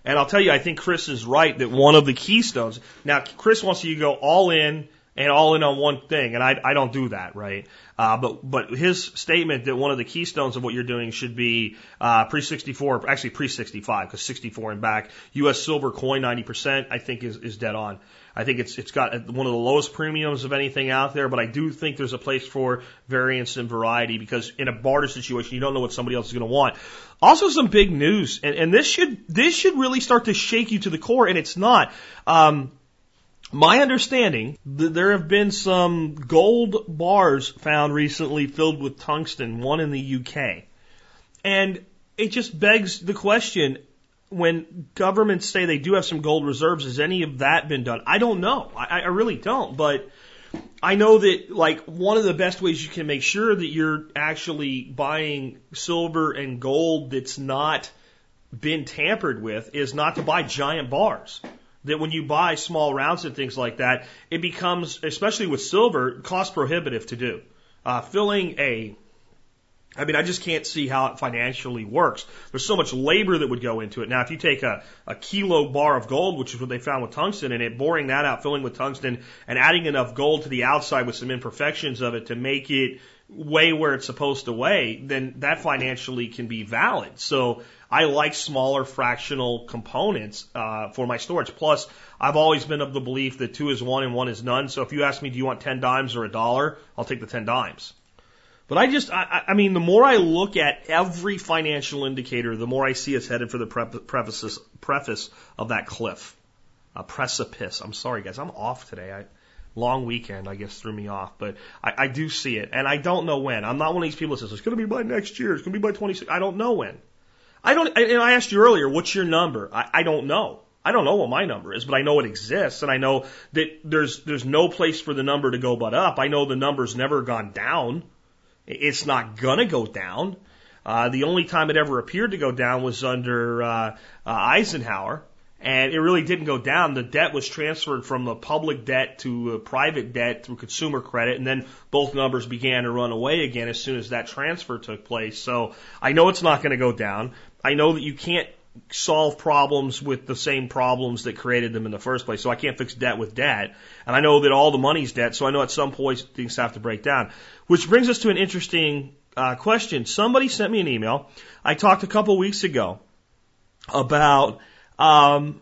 And I'll tell you, I think Chris is right that one of the keystones, now Chris wants you to go all in and all in on one thing, and I, I don't do that, right? Uh, but but his statement that one of the keystones of what you're doing should be uh, pre 64, actually pre 65, because 64 and back, U.S. silver coin 90%, I think is is dead on. I think it's it's got one of the lowest premiums of anything out there, but I do think there's a place for variance and variety because in a barter situation, you don't know what somebody else is going to want. Also, some big news, and, and this should this should really start to shake you to the core, and it's not. Um, my understanding that there have been some gold bars found recently filled with tungsten, one in the UK. And it just begs the question when governments say they do have some gold reserves, has any of that been done? I don't know. I, I really don't. But I know that like one of the best ways you can make sure that you're actually buying silver and gold that's not been tampered with is not to buy giant bars that when you buy small rounds and things like that, it becomes, especially with silver, cost prohibitive to do. Uh, filling a, I mean, I just can't see how it financially works. There's so much labor that would go into it. Now, if you take a, a kilo bar of gold, which is what they found with tungsten in it, boring that out, filling with tungsten, and adding enough gold to the outside with some imperfections of it to make it weigh where it's supposed to weigh, then that financially can be valid. So I like smaller fractional components uh, for my storage. Plus, I've always been of the belief that two is one and one is none. So if you ask me, do you want 10 dimes or a dollar? I'll take the 10 dimes. But I just, I, I mean, the more I look at every financial indicator, the more I see us headed for the preface, preface of that cliff. A precipice. I'm sorry, guys. I'm off today. I, long weekend, I guess, threw me off. But I, I do see it, and I don't know when. I'm not one of these people that says it's going to be by next year. It's going to be by 26. I don't know when. I don't, and I asked you earlier, what's your number? I, I don't know. I don't know what my number is, but I know it exists, and I know that there's there's no place for the number to go but up. I know the number's never gone down. It's not gonna go down. Uh, the only time it ever appeared to go down was under uh, uh, Eisenhower, and it really didn't go down. The debt was transferred from the public debt to private debt through consumer credit, and then both numbers began to run away again as soon as that transfer took place. So I know it's not going to go down. I know that you can't solve problems with the same problems that created them in the first place. So I can't fix debt with debt. And I know that all the money's debt. So I know at some point things have to break down. Which brings us to an interesting uh, question. Somebody sent me an email. I talked a couple weeks ago about um,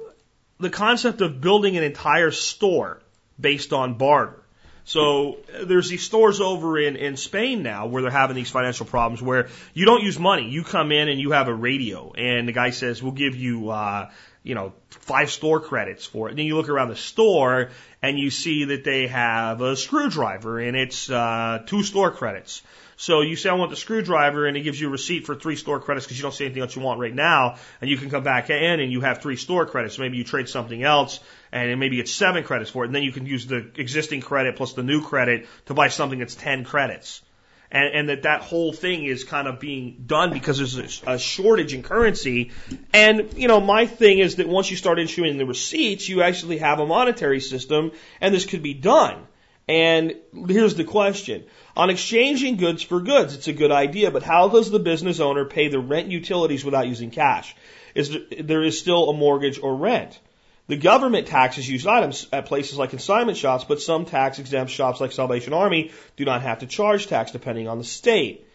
the concept of building an entire store based on barter. So there's these stores over in, in Spain now where they're having these financial problems where you don't use money. You come in and you have a radio and the guy says, we'll give you, uh, you know, five store credits for it. And then you look around the store and you see that they have a screwdriver and it's, uh, two store credits. So you say, I want the screwdriver, and it gives you a receipt for three store credits because you don't see anything else you want right now, and you can come back in and you have three store credits. Maybe you trade something else, and maybe it's seven credits for it, and then you can use the existing credit plus the new credit to buy something that's ten credits. And, and that that whole thing is kind of being done because there's a, a shortage in currency. And, you know, my thing is that once you start issuing the receipts, you actually have a monetary system, and this could be done. And here's the question. On exchanging goods for goods, it's a good idea, but how does the business owner pay the rent utilities without using cash? Is there, there is still a mortgage or rent? The government taxes used items at places like consignment shops, but some tax exempt shops like Salvation Army do not have to charge tax depending on the state.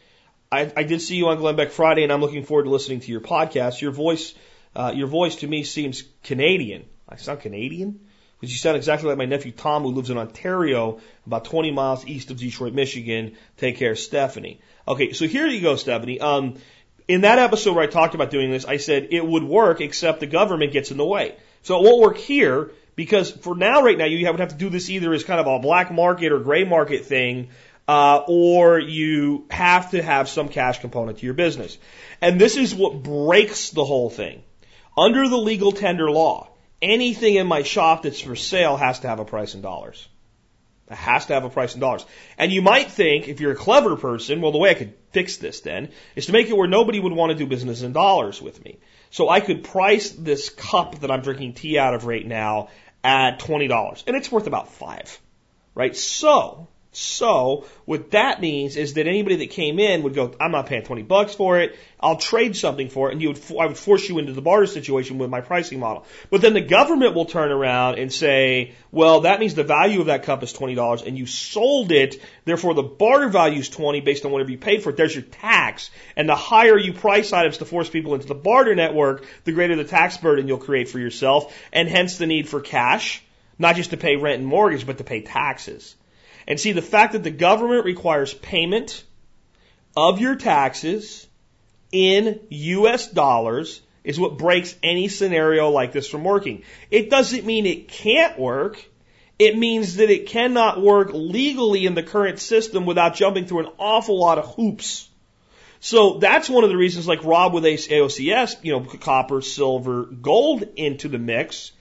I, I did see you on Glenn Beck Friday, and I'm looking forward to listening to your podcast. Your voice, uh, your voice to me seems Canadian. I sound Canadian because you sound exactly like my nephew Tom, who lives in Ontario, about 20 miles east of Detroit, Michigan. Take care, Stephanie. Okay, so here you go, Stephanie. Um, in that episode where I talked about doing this, I said it would work except the government gets in the way. So it won't work here because for now, right now, you would have to do this either as kind of a black market or gray market thing uh, or you have to have some cash component to your business. And this is what breaks the whole thing. Under the legal tender law, anything in my shop that's for sale has to have a price in dollars. It has to have a price in dollars. And you might think, if you're a clever person, well, the way I could fix this then is to make it where nobody would want to do business in dollars with me. So I could price this cup that I'm drinking tea out of right now at $20. And it's worth about five. Right? So, so what that means is that anybody that came in would go, I'm not paying 20 bucks for it. I'll trade something for it. And you would, I would force you into the barter situation with my pricing model. But then the government will turn around and say, well, that means the value of that cup is $20 and you sold it. Therefore the barter value is 20 based on whatever you paid for it. There's your tax. And the higher you price items to force people into the barter network, the greater the tax burden you'll create for yourself. And hence the need for cash, not just to pay rent and mortgage, but to pay taxes. And see, the fact that the government requires payment of your taxes in US dollars is what breaks any scenario like this from working. It doesn't mean it can't work. It means that it cannot work legally in the current system without jumping through an awful lot of hoops. So that's one of the reasons like Rob with AOCS, you know, copper, silver, gold into the mix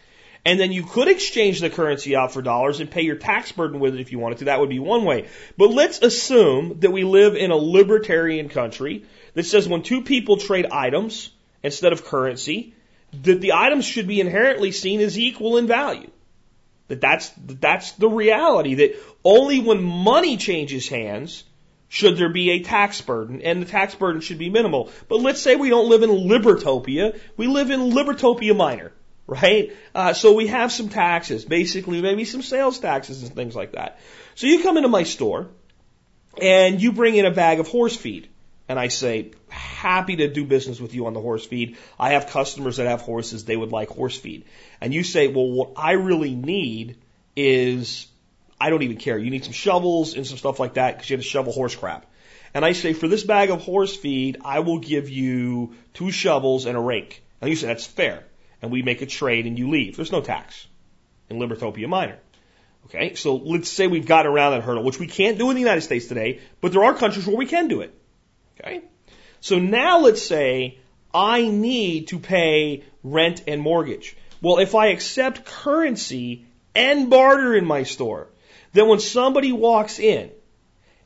and then you could exchange the currency out for dollars and pay your tax burden with it if you wanted to. That would be one way. But let's assume that we live in a libertarian country that says when two people trade items instead of currency, that the items should be inherently seen as equal in value. That that's, that that's the reality that only when money changes hands should there be a tax burden, and the tax burden should be minimal. But let's say we don't live in Libertopia, we live in Libertopia Minor right? Uh, so we have some taxes, basically maybe some sales taxes and things like that. So you come into my store and you bring in a bag of horse feed. And I say, happy to do business with you on the horse feed. I have customers that have horses, they would like horse feed. And you say, well, what I really need is, I don't even care. You need some shovels and some stuff like that because you have to shovel horse crap. And I say, for this bag of horse feed, I will give you two shovels and a rake. And you say, that's fair and we make a trade and you leave. There's no tax in Libertopia Minor. Okay, so let's say we've got around that hurdle, which we can't do in the United States today, but there are countries where we can do it. Okay, so now let's say I need to pay rent and mortgage. Well, if I accept currency and barter in my store, then when somebody walks in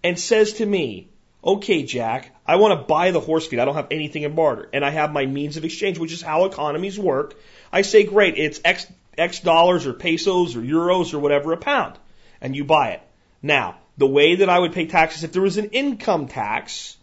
and says to me, okay, Jack, I want to buy the horse feed. I don't have anything in barter. And I have my means of exchange, which is how economies work. I say, great, it's X, X dollars or pesos or euros or whatever a pound. And you buy it. Now, the way that I would pay taxes if there was an income tax,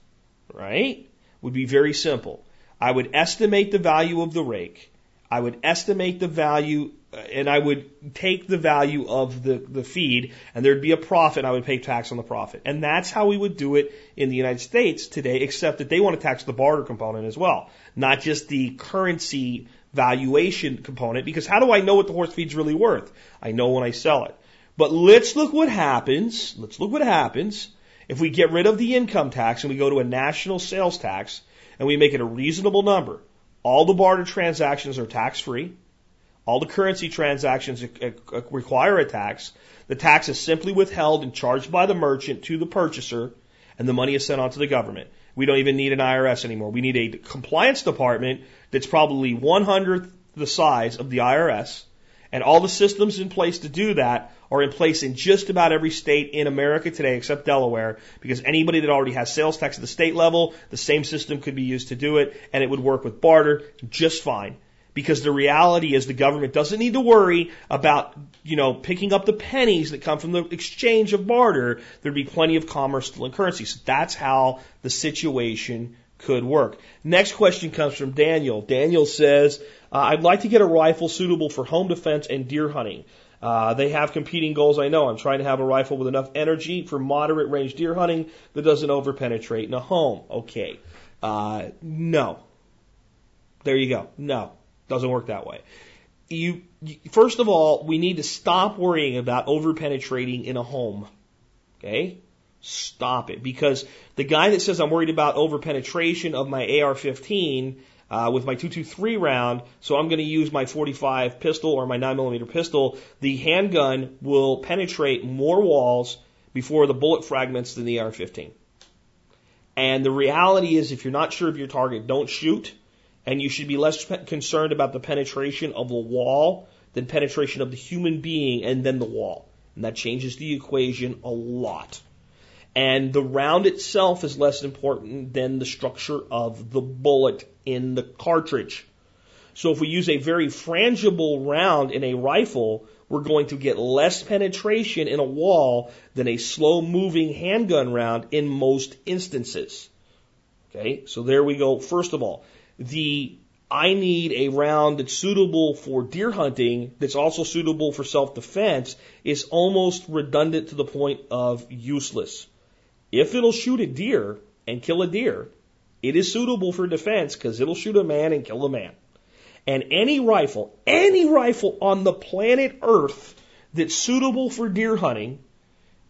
right, would be very simple. I would estimate the value of the rake. I would estimate the value Uh, and I would take the value of the, the feed and there'd be a profit and I would pay tax on the profit. And that's how we would do it in the United States today, except that they want to tax the barter component as well, not just the currency valuation component, because how do I know what the horse feed's really worth? I know when I sell it. But let's look what happens, let's look what happens if we get rid of the income tax and we go to a national sales tax and we make it a reasonable number. All the barter transactions are tax free. All the currency transactions uh, uh, require a tax. The tax is simply withheld and charged by the merchant to the purchaser, and the money is sent on to the government. We don't even need an IRS anymore. We need a compliance department that's probably one hundredth the size of the IRS, and all the systems in place to do that are in place in just about every state in America today except Delaware, because anybody that already has sales tax at the state level, the same system could be used to do it, and it would work with barter just fine Because the reality is the government doesn't need to worry about, you know, picking up the pennies that come from the exchange of barter. There'd be plenty of commerce still in currency. So that's how the situation could work. Next question comes from Daniel. Daniel says, uh, I'd like to get a rifle suitable for home defense and deer hunting. Uh, they have competing goals, I know. I'm trying to have a rifle with enough energy for moderate range deer hunting that doesn't overpenetrate in a home. Okay. Uh, no. There you go. No. Doesn't work that way. You, you, first of all, we need to stop worrying about overpenetrating in a home. Okay? Stop it. Because the guy that says I'm worried about overpenetration of my AR-15 uh, with my 223 round, so I'm going to use my 45 pistol or my 9mm pistol, the handgun will penetrate more walls before the bullet fragments than the AR-15. And the reality is, if you're not sure of your target, don't shoot. And you should be less concerned about the penetration of the wall than penetration of the human being and then the wall. And that changes the equation a lot. And the round itself is less important than the structure of the bullet in the cartridge. So if we use a very frangible round in a rifle, we're going to get less penetration in a wall than a slow moving handgun round in most instances. Okay, so there we go. First of all, the I need a round that's suitable for deer hunting, that's also suitable for self defense, is almost redundant to the point of useless. If it'll shoot a deer and kill a deer, it is suitable for defense because it'll shoot a man and kill a man. And any rifle, any rifle on the planet Earth that's suitable for deer hunting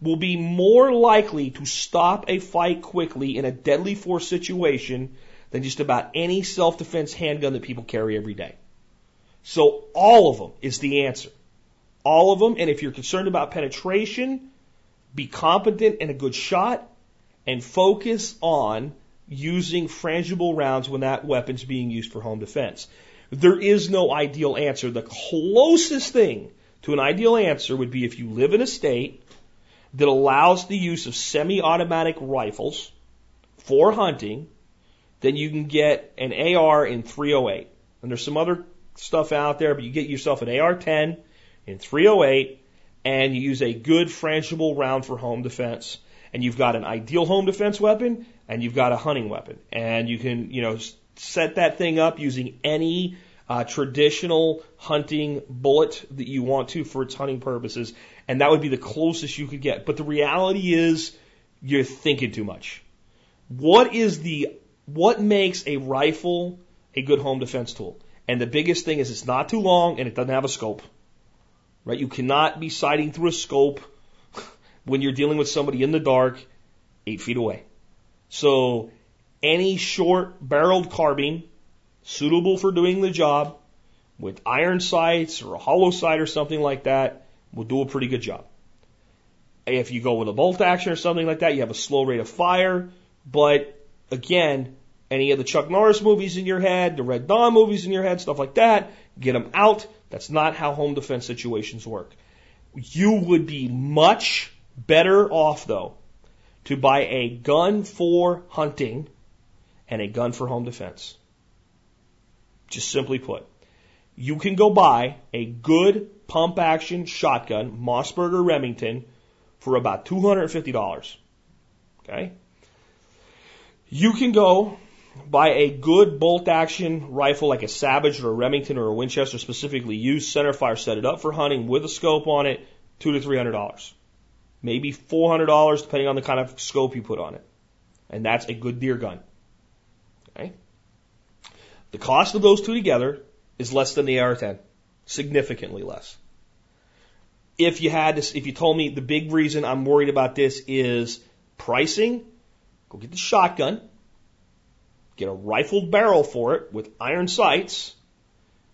will be more likely to stop a fight quickly in a deadly force situation than just about any self defense handgun that people carry every day. So all of them is the answer. All of them. And if you're concerned about penetration, be competent and a good shot and focus on using frangible rounds when that weapon's being used for home defense. There is no ideal answer. The closest thing to an ideal answer would be if you live in a state that allows the use of semi-automatic rifles for hunting, then you can get an AR in 308. And there's some other stuff out there, but you get yourself an AR-10 in 308 and you use a good frangible round for home defense and you've got an ideal home defense weapon and you've got a hunting weapon. And you can, you know, set that thing up using any uh, traditional hunting bullet that you want to for its hunting purposes. And that would be the closest you could get. But the reality is you're thinking too much. What is the, what makes a rifle a good home defense tool? And the biggest thing is it's not too long and it doesn't have a scope. Right? You cannot be sighting through a scope when you're dealing with somebody in the dark eight feet away. So any short barreled carbine suitable for doing the job with iron sights or a holo sight or something like that will do a pretty good job. If you go with a bolt action or something like that, you have a slow rate of fire. But again, any of the Chuck Norris movies in your head, the Red Dawn movies in your head, stuff like that, get them out. That's not how home defense situations work. You would be much Better off, though, to buy a gun for hunting and a gun for home defense. Just simply put, you can go buy a good pump action shotgun, Mossberg or Remington, for about $250. Okay? You can go buy a good bolt action rifle like a Savage or a Remington or a Winchester specifically used centerfire, set it up for hunting with a scope on it, two to three hundred dollars maybe $400 depending on the kind of scope you put on it. And that's a good deer gun. Okay? The cost of those two together is less than the AR-10. Significantly less. If you had this, if you told me the big reason I'm worried about this is pricing, go get the shotgun, get a rifled barrel for it with iron sights,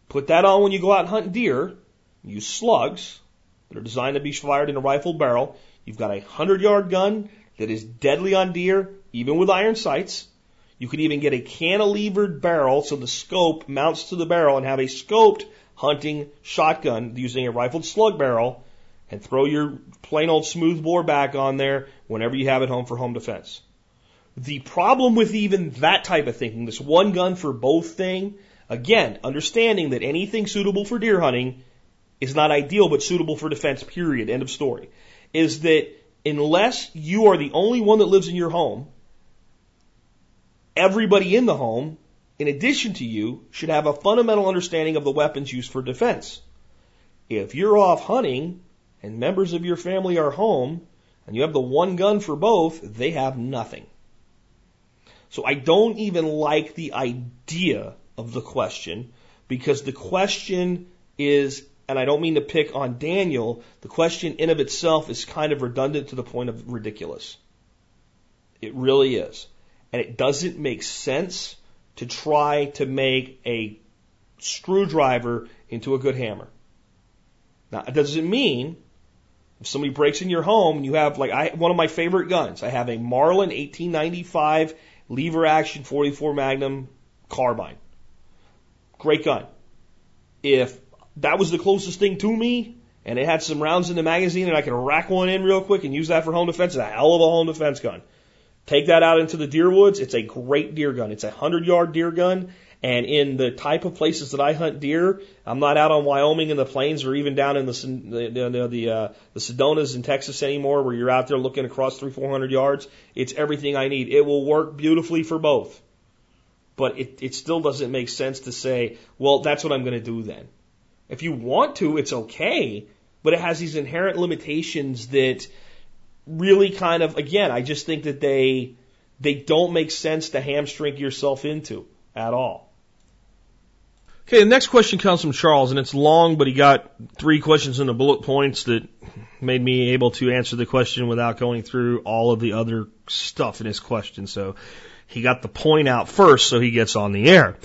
put that on when you go out and hunt deer, use slugs that are designed to be fired in a rifled barrel, You've got a hundred yard gun that is deadly on deer, even with iron sights. You could even get a cantilevered barrel so the scope mounts to the barrel and have a scoped hunting shotgun using a rifled slug barrel and throw your plain old smooth bore back on there whenever you have it home for home defense. The problem with even that type of thinking, this one gun for both thing, Again, understanding that anything suitable for deer hunting is not ideal, but suitable for defense, period. End of story. Is that unless you are the only one that lives in your home, everybody in the home, in addition to you, should have a fundamental understanding of the weapons used for defense. If you're off hunting and members of your family are home and you have the one gun for both, they have nothing. So I don't even like the idea of the question because the question is, and I don't mean to pick on Daniel, the question in of itself is kind of redundant to the point of ridiculous. It really is. And it doesn't make sense to try to make a screwdriver into a good hammer. Now, it doesn't mean if somebody breaks in your home and you have like I one of my favorite guns. I have a Marlin 1895 lever action 44 Magnum carbine. Great gun. If that was the closest thing to me and it had some rounds in the magazine and I could rack one in real quick and use that for home defense, it's a hell of a home defense gun. Take that out into the deer woods. It's a great deer gun. It's a hundred yard deer gun and in the type of places that I hunt deer, I'm not out on Wyoming in the plains or even down in the the the, the, uh, the senderos in Texas anymore, where you're out there looking across three four hundred yards. It's everything I need. It will work beautifully for both, but it it still doesn't make sense to say, well, that's what I'm going to do then. If you want to, it's okay, but it has these inherent limitations that really kind of again, I just think that they they don't make sense to hamstring yourself into at all. Okay, the next question comes from Charles, and it's long, but he got three questions in the bullet points that made me able to answer the question without going through all of the other stuff in his question. So he got the point out first, so he gets on the air.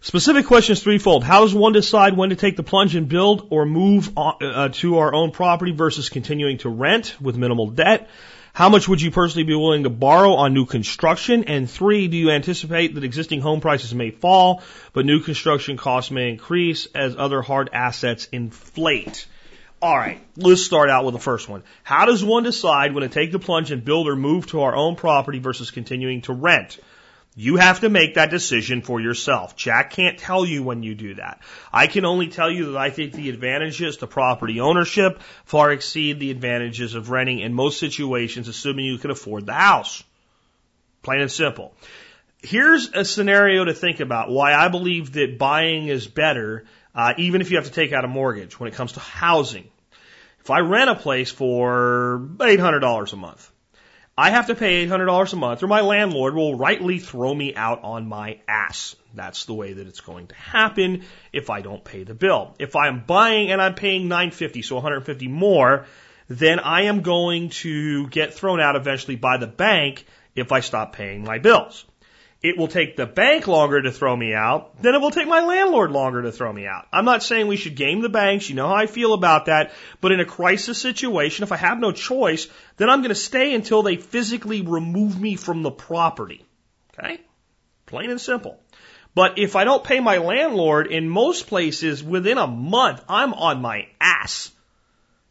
Specific question is threefold. How does one decide when to take the plunge and build or move on, uh, to our own property versus continuing to rent with minimal debt? How much would you personally be willing to borrow on new construction? And three, do you anticipate that existing home prices may fall, but new construction costs may increase as other hard assets inflate? All right, let's start out with the first one. How does one decide when to take the plunge and build or move to our own property versus continuing to rent? You have to make that decision for yourself. Jack can't tell you when you do that. I can only tell you that I think the advantages to property ownership far exceed the advantages of renting in most situations, assuming you can afford the house. Plain and simple. Here's a scenario to think about why I believe that buying is better, uh, even if you have to take out a mortgage when it comes to housing. If I rent a place for $800 a month, I have to pay $800 a month or my landlord will rightly throw me out on my ass. That's the way that it's going to happen if I don't pay the bill. If I'm buying and I'm paying 950, so 150 more, then I am going to get thrown out eventually by the bank if I stop paying my bills. It will take the bank longer to throw me out than it will take my landlord longer to throw me out. I'm not saying we should game the banks. You know how I feel about that. But in a crisis situation, if I have no choice, then I'm going to stay until they physically remove me from the property. Okay? Plain and simple. But if I don't pay my landlord, in most places, within a month, I'm on my ass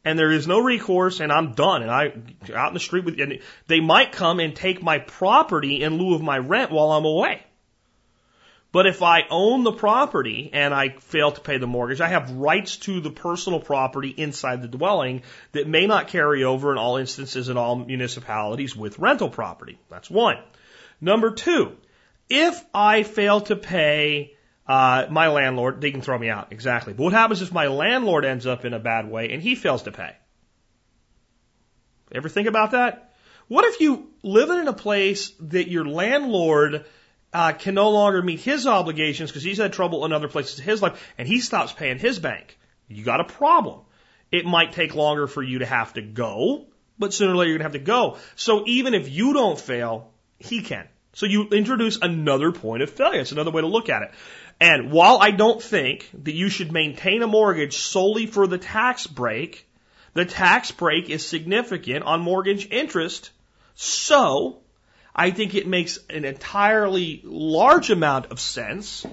and there is no recourse and I'm done and I out in the street with and they might come and take my property in lieu of my rent while I'm away. But if I own the property and I fail to pay the mortgage, I have rights to the personal property inside the dwelling that may not carry over in all instances in all municipalities with rental property. That's one. Number two, if I fail to pay uh, my landlord, they can throw me out. Exactly. But what happens if my landlord ends up in a bad way and he fails to pay? Ever think about that? What if you live in a place that your landlord uh, can no longer meet his obligations because he's had trouble in other places in his life and he stops paying his bank? You got a problem. It might take longer for you to have to go, but sooner or later you're going to have to go. So even if you don't fail, he can. So you introduce another point of failure. It's another way to look at it. And while I don't think that you should maintain a mortgage solely for the tax break, the tax break is significant on mortgage interest. So I think it makes an entirely large amount of sense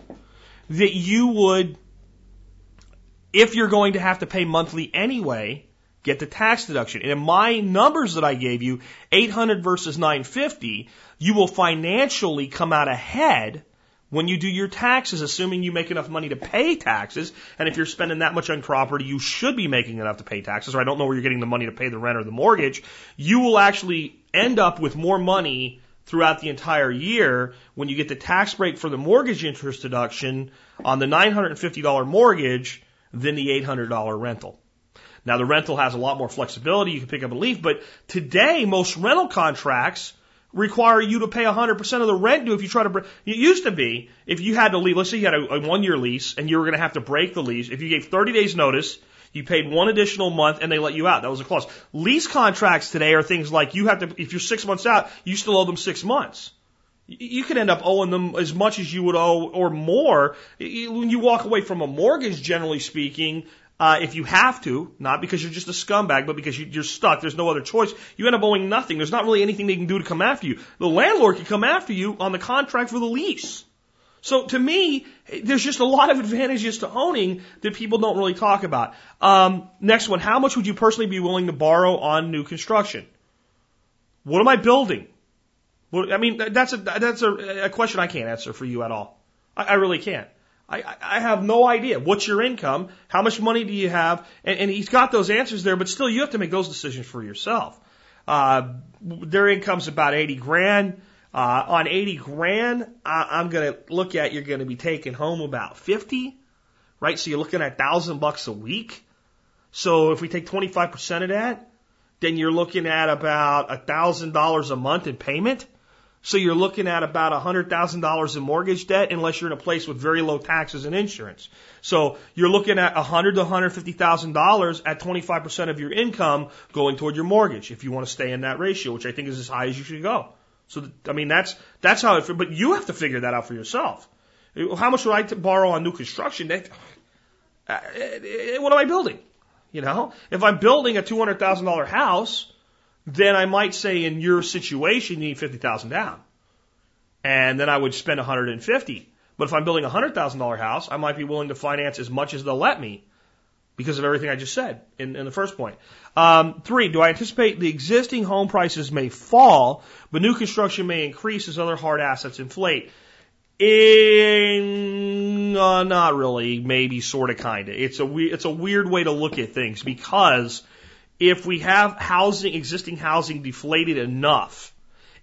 that you would, if you're going to have to pay monthly anyway, get the tax deduction. And in my numbers that I gave you, 800 versus 950, you will financially come out ahead when you do your taxes, assuming you make enough money to pay taxes, and if you're spending that much on property, you should be making enough to pay taxes, or I don't know where you're getting the money to pay the rent or the mortgage, you will actually end up with more money throughout the entire year when you get the tax break for the mortgage interest deduction on the $950 mortgage than the $800 rental. Now the rental has a lot more flexibility. You can pick up a leaf, but today most rental contracts require you to pay 100% of the rent due if you try to break. It used to be if you had to leave, let's say you had a, a one year lease and you were going to have to break the lease. If you gave 30 days notice, you paid one additional month and they let you out. That was a clause. Lease contracts today are things like you have to, if you're six months out, you still owe them six months. You could end up owing them as much as you would owe or more. When you walk away from a mortgage, generally speaking, uh, if you have to, not because you're just a scumbag, but because you, are stuck, there's no other choice, you end up owing nothing. There's not really anything they can do to come after you. The landlord can come after you on the contract for the lease. So to me, there's just a lot of advantages to owning that people don't really talk about. Um, next one, how much would you personally be willing to borrow on new construction? What am I building? What, I mean, that's a that's a, a question I can't answer for you at all. I, I really can't. I, I have no idea. What's your income? How much money do you have? And, and he's got those answers there, but still, you have to make those decisions for yourself. Uh, their income's about 80 grand. Uh, on 80 grand, I, I'm going to look at you're going to be taking home about 50, right? So you're looking at thousand bucks a week. So if we take 25% of that, then you're looking at about a thousand dollars a month in payment. So you're looking at about $100,000 in mortgage debt unless you're in a place with very low taxes and insurance. So you're looking at 100 to $150,000 at 25% of your income going toward your mortgage if you want to stay in that ratio, which I think is as high as you should go. So, I mean, that's, that's how it, but you have to figure that out for yourself. How much would I borrow on new construction? Uh, what am I building? You know, if I'm building a $200,000 house, then I might say in your situation you need 50,000 down. And then I would spend 150. But if I'm building a $100,000 house, I might be willing to finance as much as they'll let me because of everything I just said in, in the first point. Um, three, do I anticipate the existing home prices may fall, but new construction may increase as other hard assets inflate? In, uh, not really, maybe, sort of, kind of. It's a we- it's a weird way to look at things because if we have housing, existing housing deflated enough,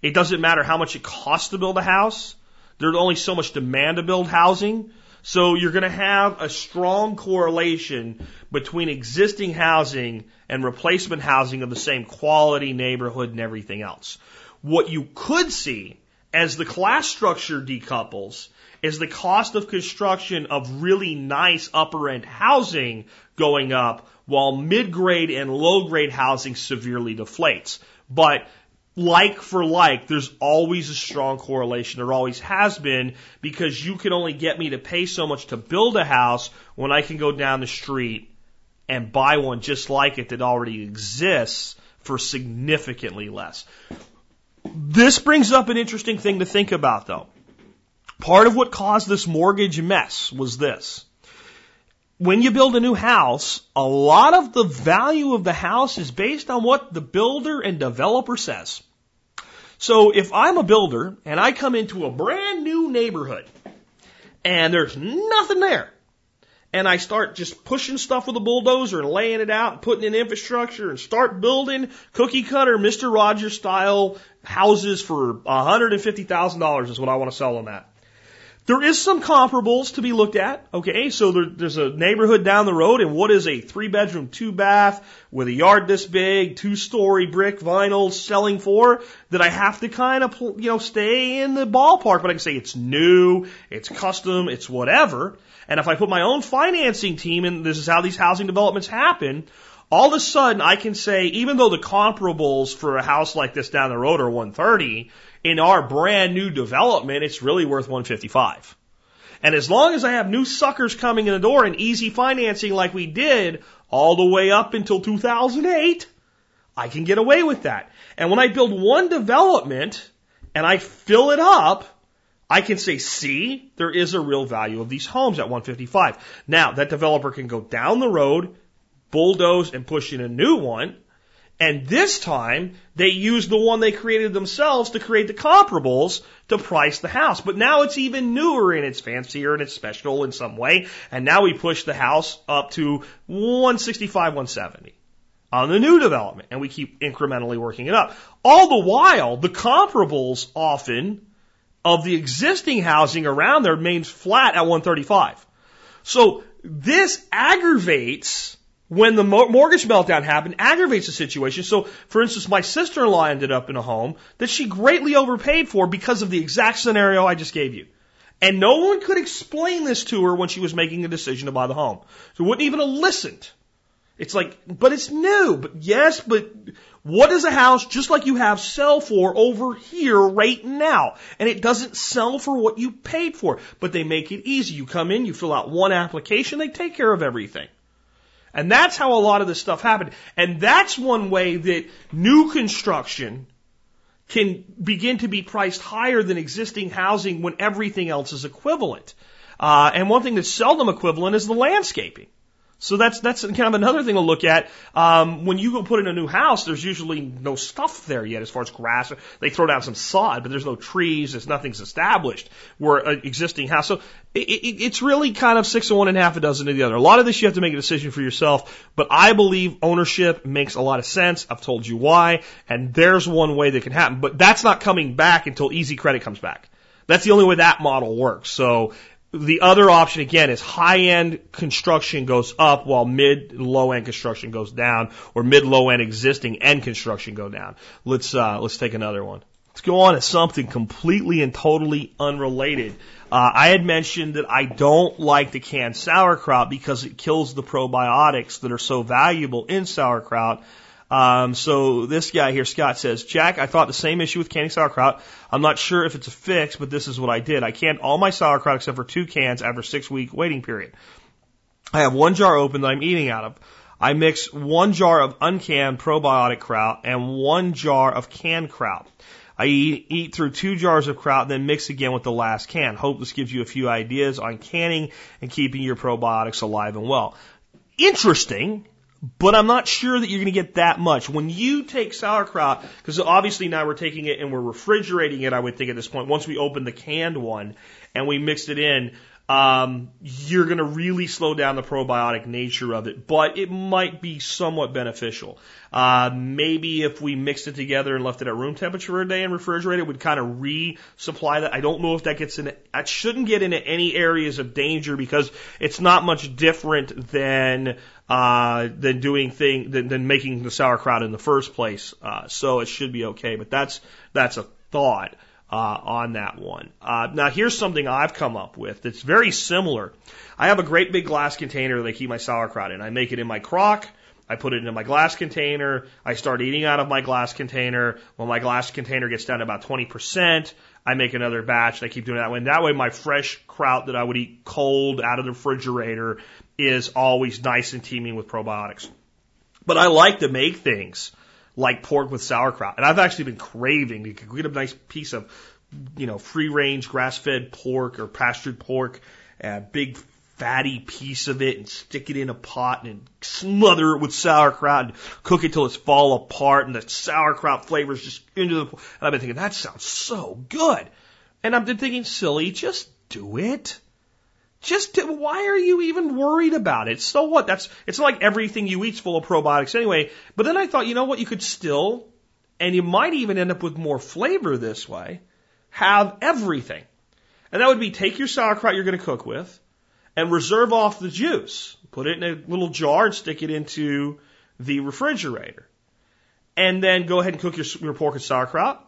it doesn't matter how much it costs to build a house. There's only so much demand to build housing. So you're going to have a strong correlation between existing housing and replacement housing of the same quality, neighborhood, and everything else. What you could see as the class structure decouples is the cost of construction of really nice upper end housing going up while mid grade and low grade housing severely deflates. But like for like, there's always a strong correlation. There always has been because you can only get me to pay so much to build a house when I can go down the street and buy one just like it that already exists for significantly less. This brings up an interesting thing to think about though. Part of what caused this mortgage mess was this. When you build a new house, a lot of the value of the house is based on what the builder and developer says. So if I'm a builder and I come into a brand new neighborhood and there's nothing there, and I start just pushing stuff with a bulldozer and laying it out and putting in infrastructure and start building cookie cutter Mr. Rogers style houses for $150,000 is what I want to sell on at. There is some comparables to be looked at. Okay, so there, there's a neighborhood down the road, and what is a three bedroom, two bath with a yard this big, two story brick vinyl selling for that I have to kind of you know stay in the ballpark, but I can say it's new, it's custom, it's whatever. And if I put my own financing team, and this is how these housing developments happen, all of a sudden I can say, even though the comparables for a house like this down the road are 130, in our brand new development, it's really worth 155. And as long as I have new suckers coming in the door and easy financing like we did all the way up until 2008, I can get away with that. And when I build one development and I fill it up, I can say, see, there is a real value of these homes at 155. Now, that developer can go down the road, bulldoze and push in a new one, And this time, they used the one they created themselves to create the comparables to price the house. But now it's even newer and it's fancier and it's special in some way. And now we push the house up to 165, 170 on the new development. And we keep incrementally working it up. All the while, the comparables often of the existing housing around there remains flat at 135. So this aggravates when the mortgage meltdown happened, aggravates the situation. So, for instance, my sister-in-law ended up in a home that she greatly overpaid for because of the exact scenario I just gave you. And no one could explain this to her when she was making a decision to buy the home. So wouldn't even have listened. It's like, but it's new. But yes, but what does a house just like you have sell for over here right now? And it doesn't sell for what you paid for, but they make it easy. You come in, you fill out one application, they take care of everything. And that's how a lot of this stuff happened. And that's one way that new construction can begin to be priced higher than existing housing when everything else is equivalent. Uh, and one thing that's seldom equivalent is the landscaping. So that's that's kind of another thing to look at. Um, when you go put in a new house, there's usually no stuff there yet as far as grass. They throw down some sod, but there's no trees. There's nothing's established. Where an existing house, so it, it, it's really kind of six one and half a dozen of the other. A lot of this you have to make a decision for yourself, but I believe ownership makes a lot of sense. I've told you why, and there's one way that can happen, but that's not coming back until easy credit comes back. That's the only way that model works. So the other option again is high end construction goes up while mid low end construction goes down, or mid low end existing end construction go down. Let's uh, let's take another one. Let's go on to something completely and totally unrelated. Uh, I had mentioned that I don't like the canned sauerkraut because it kills the probiotics that are so valuable in sauerkraut. Um, so this guy here, Scott says, Jack, I thought the same issue with canning sauerkraut. I'm not sure if it's a fix, but this is what I did. I canned all my sauerkraut except for two cans after six week waiting period. I have one jar open that I'm eating out of. I mix one jar of uncanned probiotic kraut and one jar of canned kraut. I eat, eat through two jars of kraut, and then mix again with the last can. Hope this gives you a few ideas on canning and keeping your probiotics alive and well. Interesting but I'm not sure that you're going to get that much. When you take sauerkraut, because obviously now we're taking it and we're refrigerating it, I would think at this point, once we open the canned one and we mixed it in, um, you're going to really slow down the probiotic nature of it, but it might be somewhat beneficial. Uh, maybe if we mixed it together and left it at room temperature for a day and refrigerated, would kind of resupply that. I don't know if that gets in. That shouldn't get into any areas of danger because it's not much different than uh, than doing thing than, than making the sauerkraut in the first place. Uh, so it should be okay. But that's that's a thought uh, on that one. Uh, now here's something I've come up with that's very similar. I have a great big glass container that I keep my sauerkraut in. I make it in my crock. I put it in my glass container. I start eating out of my glass container. When my glass container gets down to about 20%, I make another batch and I keep doing that way. And that way my fresh kraut that I would eat cold out of the refrigerator is always nice and teeming with probiotics. But I like to make things like pork with sauerkraut. And I've actually been craving to get a nice piece of, you know, free range grass fed pork or pastured pork, a big fatty piece of it and stick it in a pot and smother it with sauerkraut and cook it till it's fall apart and the sauerkraut flavors just into the, and I've been thinking, that sounds so good. And I've been thinking, silly, just do it. Just to, why are you even worried about it? So what? That's it's like everything you eat's full of probiotics anyway. But then I thought, you know what? You could still, and you might even end up with more flavor this way. Have everything, and that would be take your sauerkraut you're going to cook with, and reserve off the juice. Put it in a little jar and stick it into the refrigerator, and then go ahead and cook your, your pork and sauerkraut.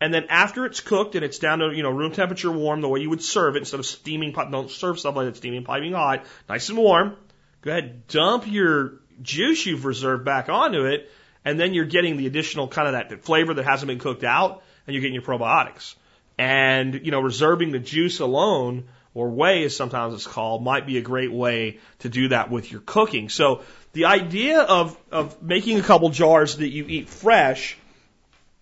And then after it's cooked and it's down to, you know, room temperature warm, the way you would serve it instead of steaming pot, don't serve stuff like that steaming piping hot, nice and warm. Go ahead, dump your juice you've reserved back onto it, and then you're getting the additional kind of that flavor that hasn't been cooked out, and you're getting your probiotics. And, you know, reserving the juice alone, or whey as sometimes it's called, might be a great way to do that with your cooking. So the idea of, of making a couple jars that you eat fresh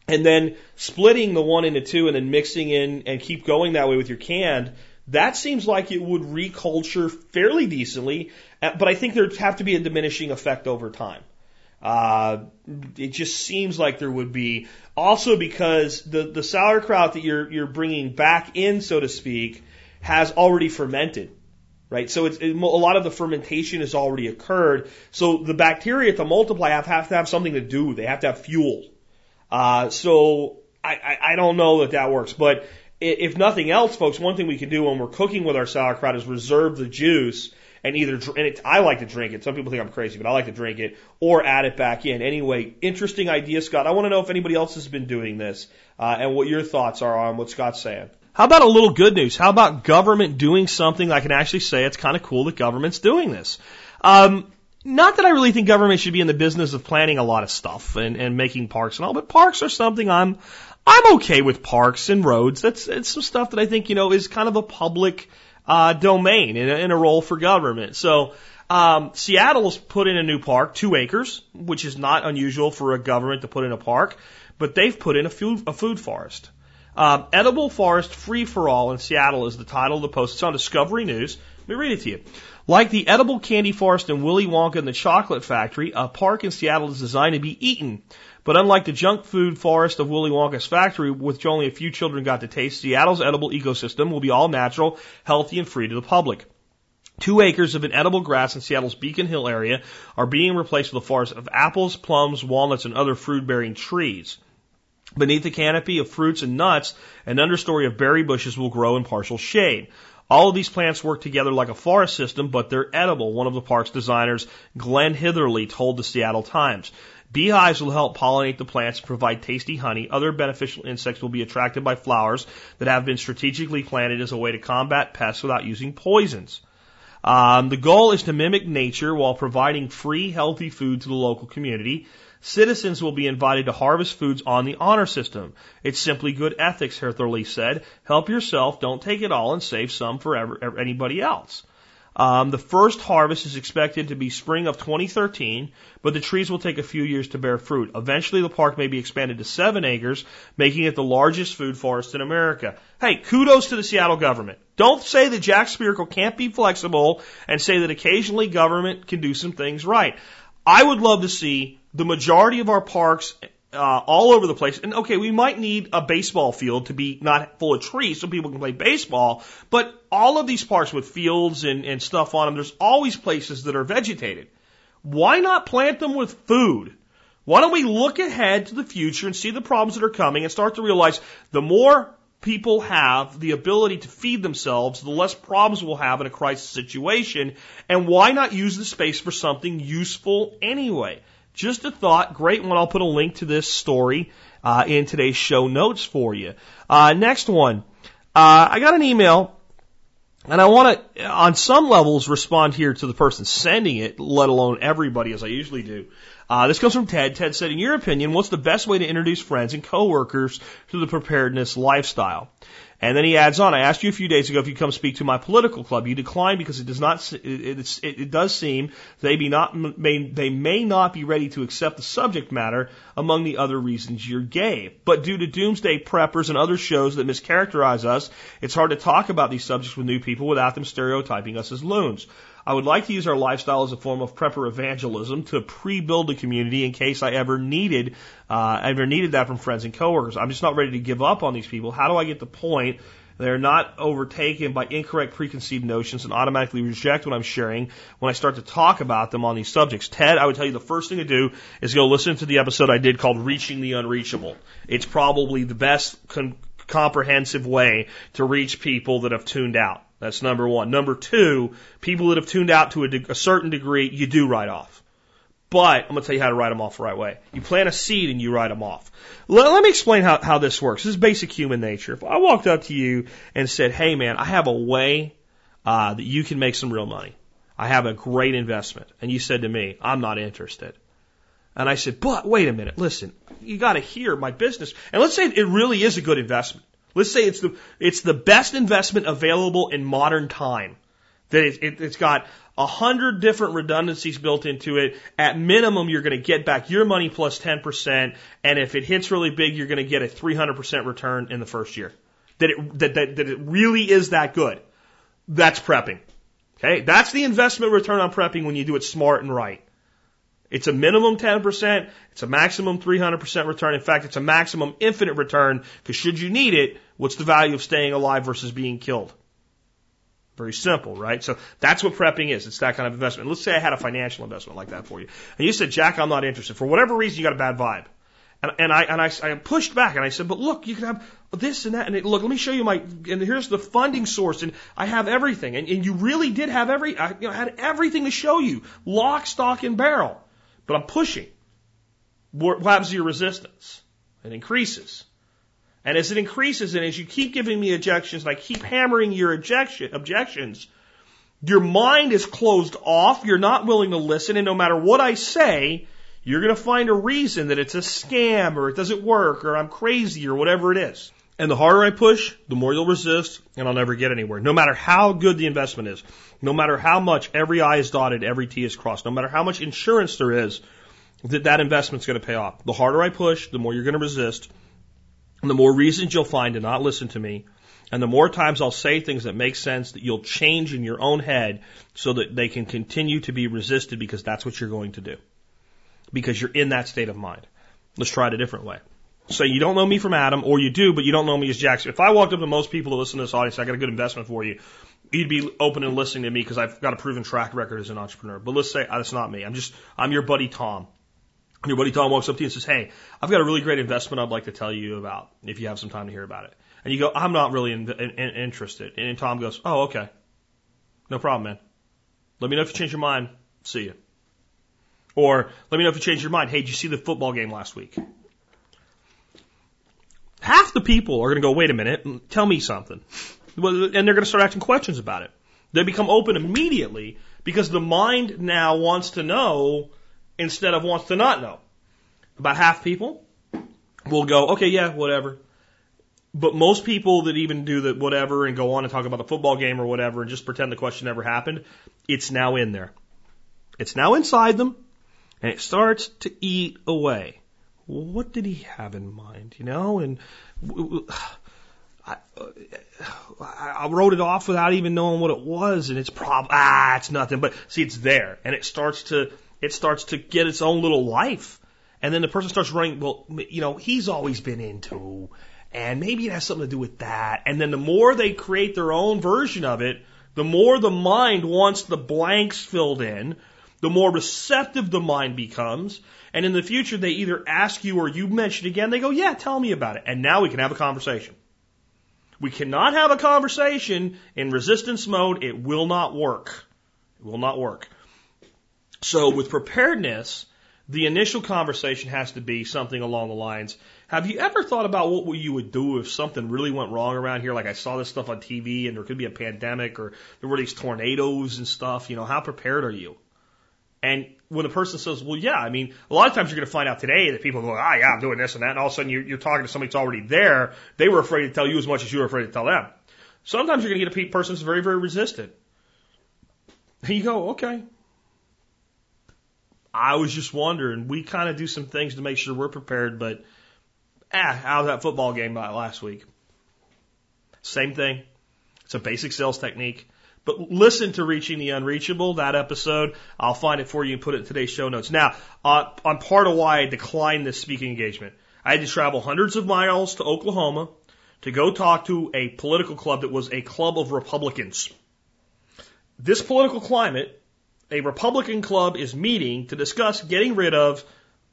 and then splitting the one into two and then mixing in and keep going that way with your canned, that seems like it would reculture fairly decently, uh, but I think there'd have to be a diminishing effect over time. Uh, it just seems like there would be. Also, because the the sauerkraut that you're you're bringing back in, so to speak, has already fermented, right? So it's it, a lot of the fermentation has already occurred. So the bacteria to multiply have, have to have something to do. They have to have fuel. Uh, so I, I I don't know that that works, but if nothing else, folks, one thing we can do when we're cooking with our sauerkraut is reserve the juice and either and it, I like to drink it. Some people think I'm crazy, but I like to drink it or add it back in. Anyway, interesting idea, Scott. I want to know if anybody else has been doing this uh, and what your thoughts are on what Scott's saying. How about a little good news? How about government doing something I can actually say it's kind of cool that government's doing this? Um, not that I really think government should be in the business of planning a lot of stuff and, and making parks and all, but parks are something I'm I'm okay with parks and roads. That's it's some stuff that I think you know is kind of a public uh, domain in a, a role for government. So um, Seattle's put in a new park, two acres, which is not unusual for a government to put in a park, but they've put in a food, a food forest. Um, Edible Forest Free for All in Seattle is the title of the post. It's on Discovery News. Let me read it to you. Like the edible candy forest in Willy Wonka and the Chocolate Factory, a park in Seattle is designed to be eaten. But unlike the junk food forest of Willy Wonka's factory, which only a few children got to taste, Seattle's edible ecosystem will be all natural, healthy, and free to the public. Two acres of an edible grass in Seattle's Beacon Hill area are being replaced with a forest of apples, plums, walnuts, and other fruit bearing trees. Beneath the canopy of fruits and nuts, an understory of berry bushes will grow in partial shade. All of these plants work together like a forest system, but they're edible, one of the park's designers, Glenn Hitherly, told the Seattle Times. Beehives will help pollinate the plants and provide tasty honey. Other beneficial insects will be attracted by flowers that have been strategically planted as a way to combat pests without using poisons. Um, the goal is to mimic nature while providing free, healthy food to the local community. Citizens will be invited to harvest foods on the honor system. It's simply good ethics, Hitherly said. Help yourself, don't take it all, and save some for ever, anybody else. Um, the first harvest is expected to be spring of 2013, but the trees will take a few years to bear fruit. Eventually, the park may be expanded to seven acres, making it the largest food forest in America. Hey, kudos to the Seattle government. Don't say that Jack Spirko can't be flexible and say that occasionally government can do some things right. I would love to see the majority of our parks uh, all over the place. And okay, we might need a baseball field to be not full of trees so people can play baseball, but all of these parks with fields and, and stuff on them, there's always places that are vegetated. Why not plant them with food? Why don't we look ahead to the future and see the problems that are coming and start to realize the more people have the ability to feed themselves, the less problems we'll have in a crisis situation. And why not use the space for something useful anyway? Just a thought. Great one. I'll put a link to this story uh, in today's show notes for you. Uh, next one. Uh, I got an email, and I want to, on some levels, respond here to the person sending it, let alone everybody, as I usually do. Uh, this comes from Ted. Ted said, in your opinion, what's the best way to introduce friends and coworkers to the preparedness lifestyle? And then he adds on, I asked you a few days ago if you come speak to my political club. You declined because it does not, it, it, it does seem they be not, may, they may not be ready to accept the subject matter among the other reasons you gave. But due to doomsday preppers and other shows that mischaracterize us, it's hard to talk about these subjects with new people without them stereotyping us as loons. I would like to use our lifestyle as a form of prepper evangelism to pre-build a community in case I ever needed, uh, ever needed that from friends and coworkers. I'm just not ready to give up on these people. How do I get the point? They're not overtaken by incorrect preconceived notions and automatically reject what I'm sharing when I start to talk about them on these subjects. Ted, I would tell you the first thing to do is go listen to the episode I did called Reaching the Unreachable. It's probably the best con- comprehensive way to reach people that have tuned out. That's number one. Number two, people that have tuned out to a, de- a certain degree, you do write off. But I'm going to tell you how to write them off the right way. You plant a seed and you write them off. Let, let me explain how, how this works. This is basic human nature. If I walked up to you and said, hey man, I have a way uh, that you can make some real money. I have a great investment. And you said to me, I'm not interested. And I said, but wait a minute, listen, you got to hear my business. And let's say it really is a good investment. Let's say it's the it's the best investment available in modern time. That it, it, it's got a hundred different redundancies built into it. At minimum, you're going to get back your money plus ten percent, and if it hits really big, you're going to get a three hundred percent return in the first year. That it that, that that it really is that good. That's prepping. Okay, that's the investment return on prepping when you do it smart and right. It's a minimum 10%. It's a maximum 300% return. In fact, it's a maximum infinite return because should you need it, what's the value of staying alive versus being killed? Very simple, right? So that's what prepping is. It's that kind of investment. Let's say I had a financial investment like that for you. And you said, Jack, I'm not interested. For whatever reason, you got a bad vibe. And, and I, and I, I pushed back and I said, but look, you can have this and that. And it, look, let me show you my, and here's the funding source and I have everything. And, and you really did have every, I you know, had everything to show you. Lock, stock, and barrel. But I'm pushing. What happens to your resistance? It increases. And as it increases and as you keep giving me objections and I keep hammering your objection, objections, your mind is closed off. You're not willing to listen. And no matter what I say, you're going to find a reason that it's a scam or it doesn't work or I'm crazy or whatever it is. And the harder I push, the more you'll resist and I'll never get anywhere. No matter how good the investment is, no matter how much every I is dotted, every T is crossed, no matter how much insurance there is that that investment's going to pay off. The harder I push, the more you're going to resist and the more reasons you'll find to not listen to me. And the more times I'll say things that make sense that you'll change in your own head so that they can continue to be resisted because that's what you're going to do because you're in that state of mind. Let's try it a different way. So you don't know me from Adam, or you do, but you don't know me as Jackson. If I walked up to most people who listen to this audience, I got a good investment for you. You'd be open and listening to me because I've got a proven track record as an entrepreneur. But let's say uh, that's not me. I'm just I'm your buddy Tom. And your buddy Tom walks up to you and says, "Hey, I've got a really great investment I'd like to tell you about. If you have some time to hear about it." And you go, "I'm not really in, in, in interested." And Tom goes, "Oh, okay, no problem, man. Let me know if you change your mind. See you." Or let me know if you change your mind. Hey, did you see the football game last week? Half the people are going to go, wait a minute, tell me something. And they're going to start asking questions about it. They become open immediately because the mind now wants to know instead of wants to not know. About half people will go, okay, yeah, whatever. But most people that even do the whatever and go on and talk about the football game or whatever and just pretend the question never happened, it's now in there. It's now inside them and it starts to eat away. What did he have in mind, you know? And I, I wrote it off without even knowing what it was, and it's prob ah, it's nothing. But see, it's there, and it starts to it starts to get its own little life, and then the person starts running. Well, you know, he's always been into, and maybe it has something to do with that. And then the more they create their own version of it, the more the mind wants the blanks filled in, the more receptive the mind becomes. And in the future, they either ask you or you mention it again, they go, yeah, tell me about it. And now we can have a conversation. We cannot have a conversation in resistance mode. It will not work. It will not work. So with preparedness, the initial conversation has to be something along the lines, have you ever thought about what you would do if something really went wrong around here? Like I saw this stuff on TV and there could be a pandemic or there were these tornadoes and stuff. You know, how prepared are you? And when the person says, well, yeah, I mean, a lot of times you're going to find out today that people go, ah, yeah, I'm doing this and that. And all of a sudden you're, you're talking to somebody that's already there. They were afraid to tell you as much as you were afraid to tell them. Sometimes you're going to get a person that's very, very resistant. And you go, okay. I was just wondering. We kind of do some things to make sure we're prepared, but ah, how was that football game last week? Same thing. It's a basic sales technique. But listen to Reaching the Unreachable, that episode. I'll find it for you and put it in today's show notes. Now, uh, on part of why I declined this speaking engagement, I had to travel hundreds of miles to Oklahoma to go talk to a political club that was a club of Republicans. This political climate, a Republican club is meeting to discuss getting rid of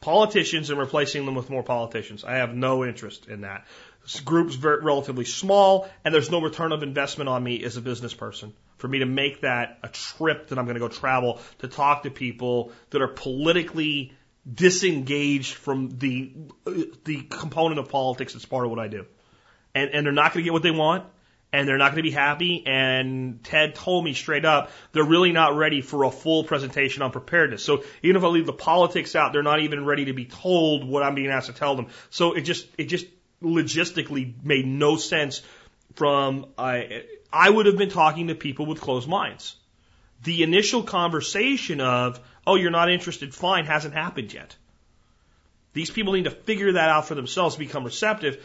politicians and replacing them with more politicians. I have no interest in that. This group's very, relatively small, and there's no return of investment on me as a business person for me to make that a trip that I'm going to go travel to talk to people that are politically disengaged from the the component of politics that's part of what I do. And and they're not going to get what they want and they're not going to be happy and Ted told me straight up they're really not ready for a full presentation on preparedness. So even if I leave the politics out, they're not even ready to be told what I'm being asked to tell them. So it just it just logistically made no sense from I I would have been talking to people with closed minds. The initial conversation of, oh, you're not interested, fine, hasn't happened yet. These people need to figure that out for themselves, become receptive.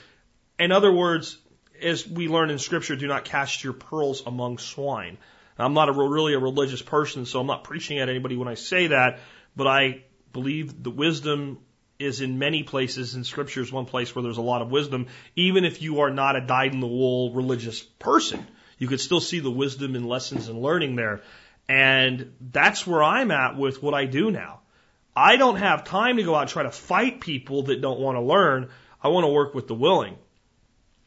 In other words, as we learn in scripture, do not cast your pearls among swine. I'm not a, really a religious person, so I'm not preaching at anybody when I say that, but I believe the wisdom is in many places, and Scripture is one place where there's a lot of wisdom, even if you are not a dyed in the wool religious person. You could still see the wisdom and lessons and learning there. And that's where I'm at with what I do now. I don't have time to go out and try to fight people that don't want to learn. I want to work with the willing.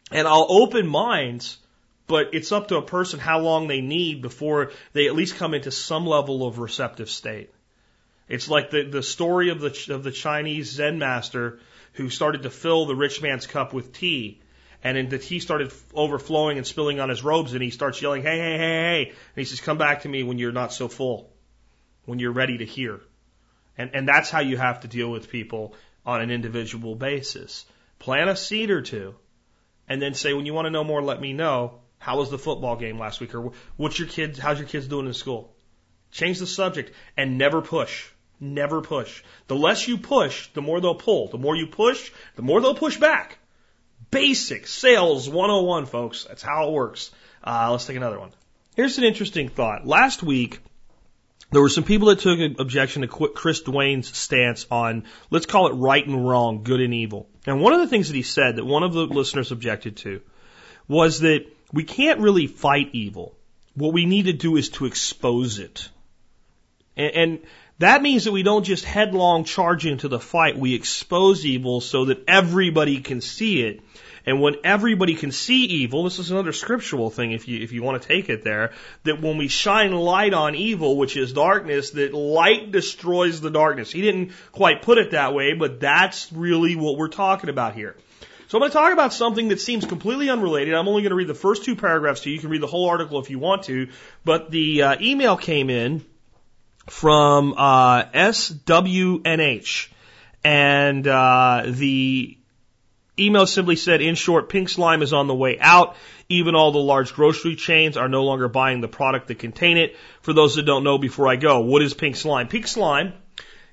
And I'll open minds, but it's up to a person how long they need before they at least come into some level of receptive state. It's like the, the story of the, of the Chinese Zen master who started to fill the rich man's cup with tea. And then the tea started overflowing and spilling on his robes, and he starts yelling, Hey, hey, hey, hey. And he says, Come back to me when you're not so full, when you're ready to hear. And, and that's how you have to deal with people on an individual basis. Plant a seed or two, and then say, When you want to know more, let me know. How was the football game last week? Or what's your kids, how's your kids doing in school? Change the subject and never push. Never push. The less you push, the more they'll pull. The more you push, the more they'll push back. Basic sales 101, folks. That's how it works. Uh, let's take another one. Here's an interesting thought. Last week, there were some people that took an objection to Chris Duane's stance on, let's call it right and wrong, good and evil. And one of the things that he said that one of the listeners objected to was that we can't really fight evil. What we need to do is to expose it. And, and that means that we don't just headlong charge into the fight. We expose evil so that everybody can see it. And when everybody can see evil, this is another scriptural thing if you, if you want to take it there, that when we shine light on evil, which is darkness, that light destroys the darkness. He didn't quite put it that way, but that's really what we're talking about here. So I'm going to talk about something that seems completely unrelated. I'm only going to read the first two paragraphs to you. You can read the whole article if you want to. But the uh, email came in from uh, SWNH, and uh, the email simply said, in short, pink slime is on the way out. Even all the large grocery chains are no longer buying the product that contain it. For those that don't know, before I go, what is pink slime? Pink slime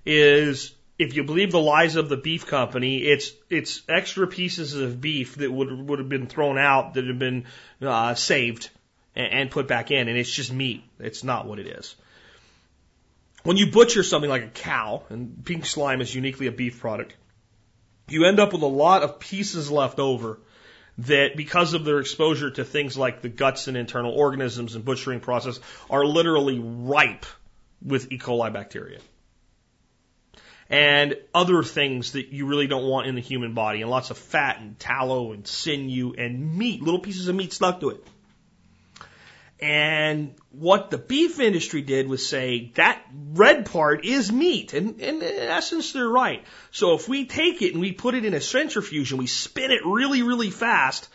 is, if you believe the lies of the beef company, it's it's extra pieces of beef that would would have been thrown out that have been uh, saved and, and put back in, and it's just meat. It's not what it is. When you butcher something like a cow, and pink slime is uniquely a beef product, you end up with a lot of pieces left over that because of their exposure to things like the guts and internal organisms and butchering process are literally ripe with E. coli bacteria. And other things that you really don't want in the human body, and lots of fat and tallow and sinew and meat, little pieces of meat stuck to it. And what the beef industry did was say that red part is meat. And, and, in essence, they're right. So if we take it and we put it in a centrifuge and we spin it really, really fast,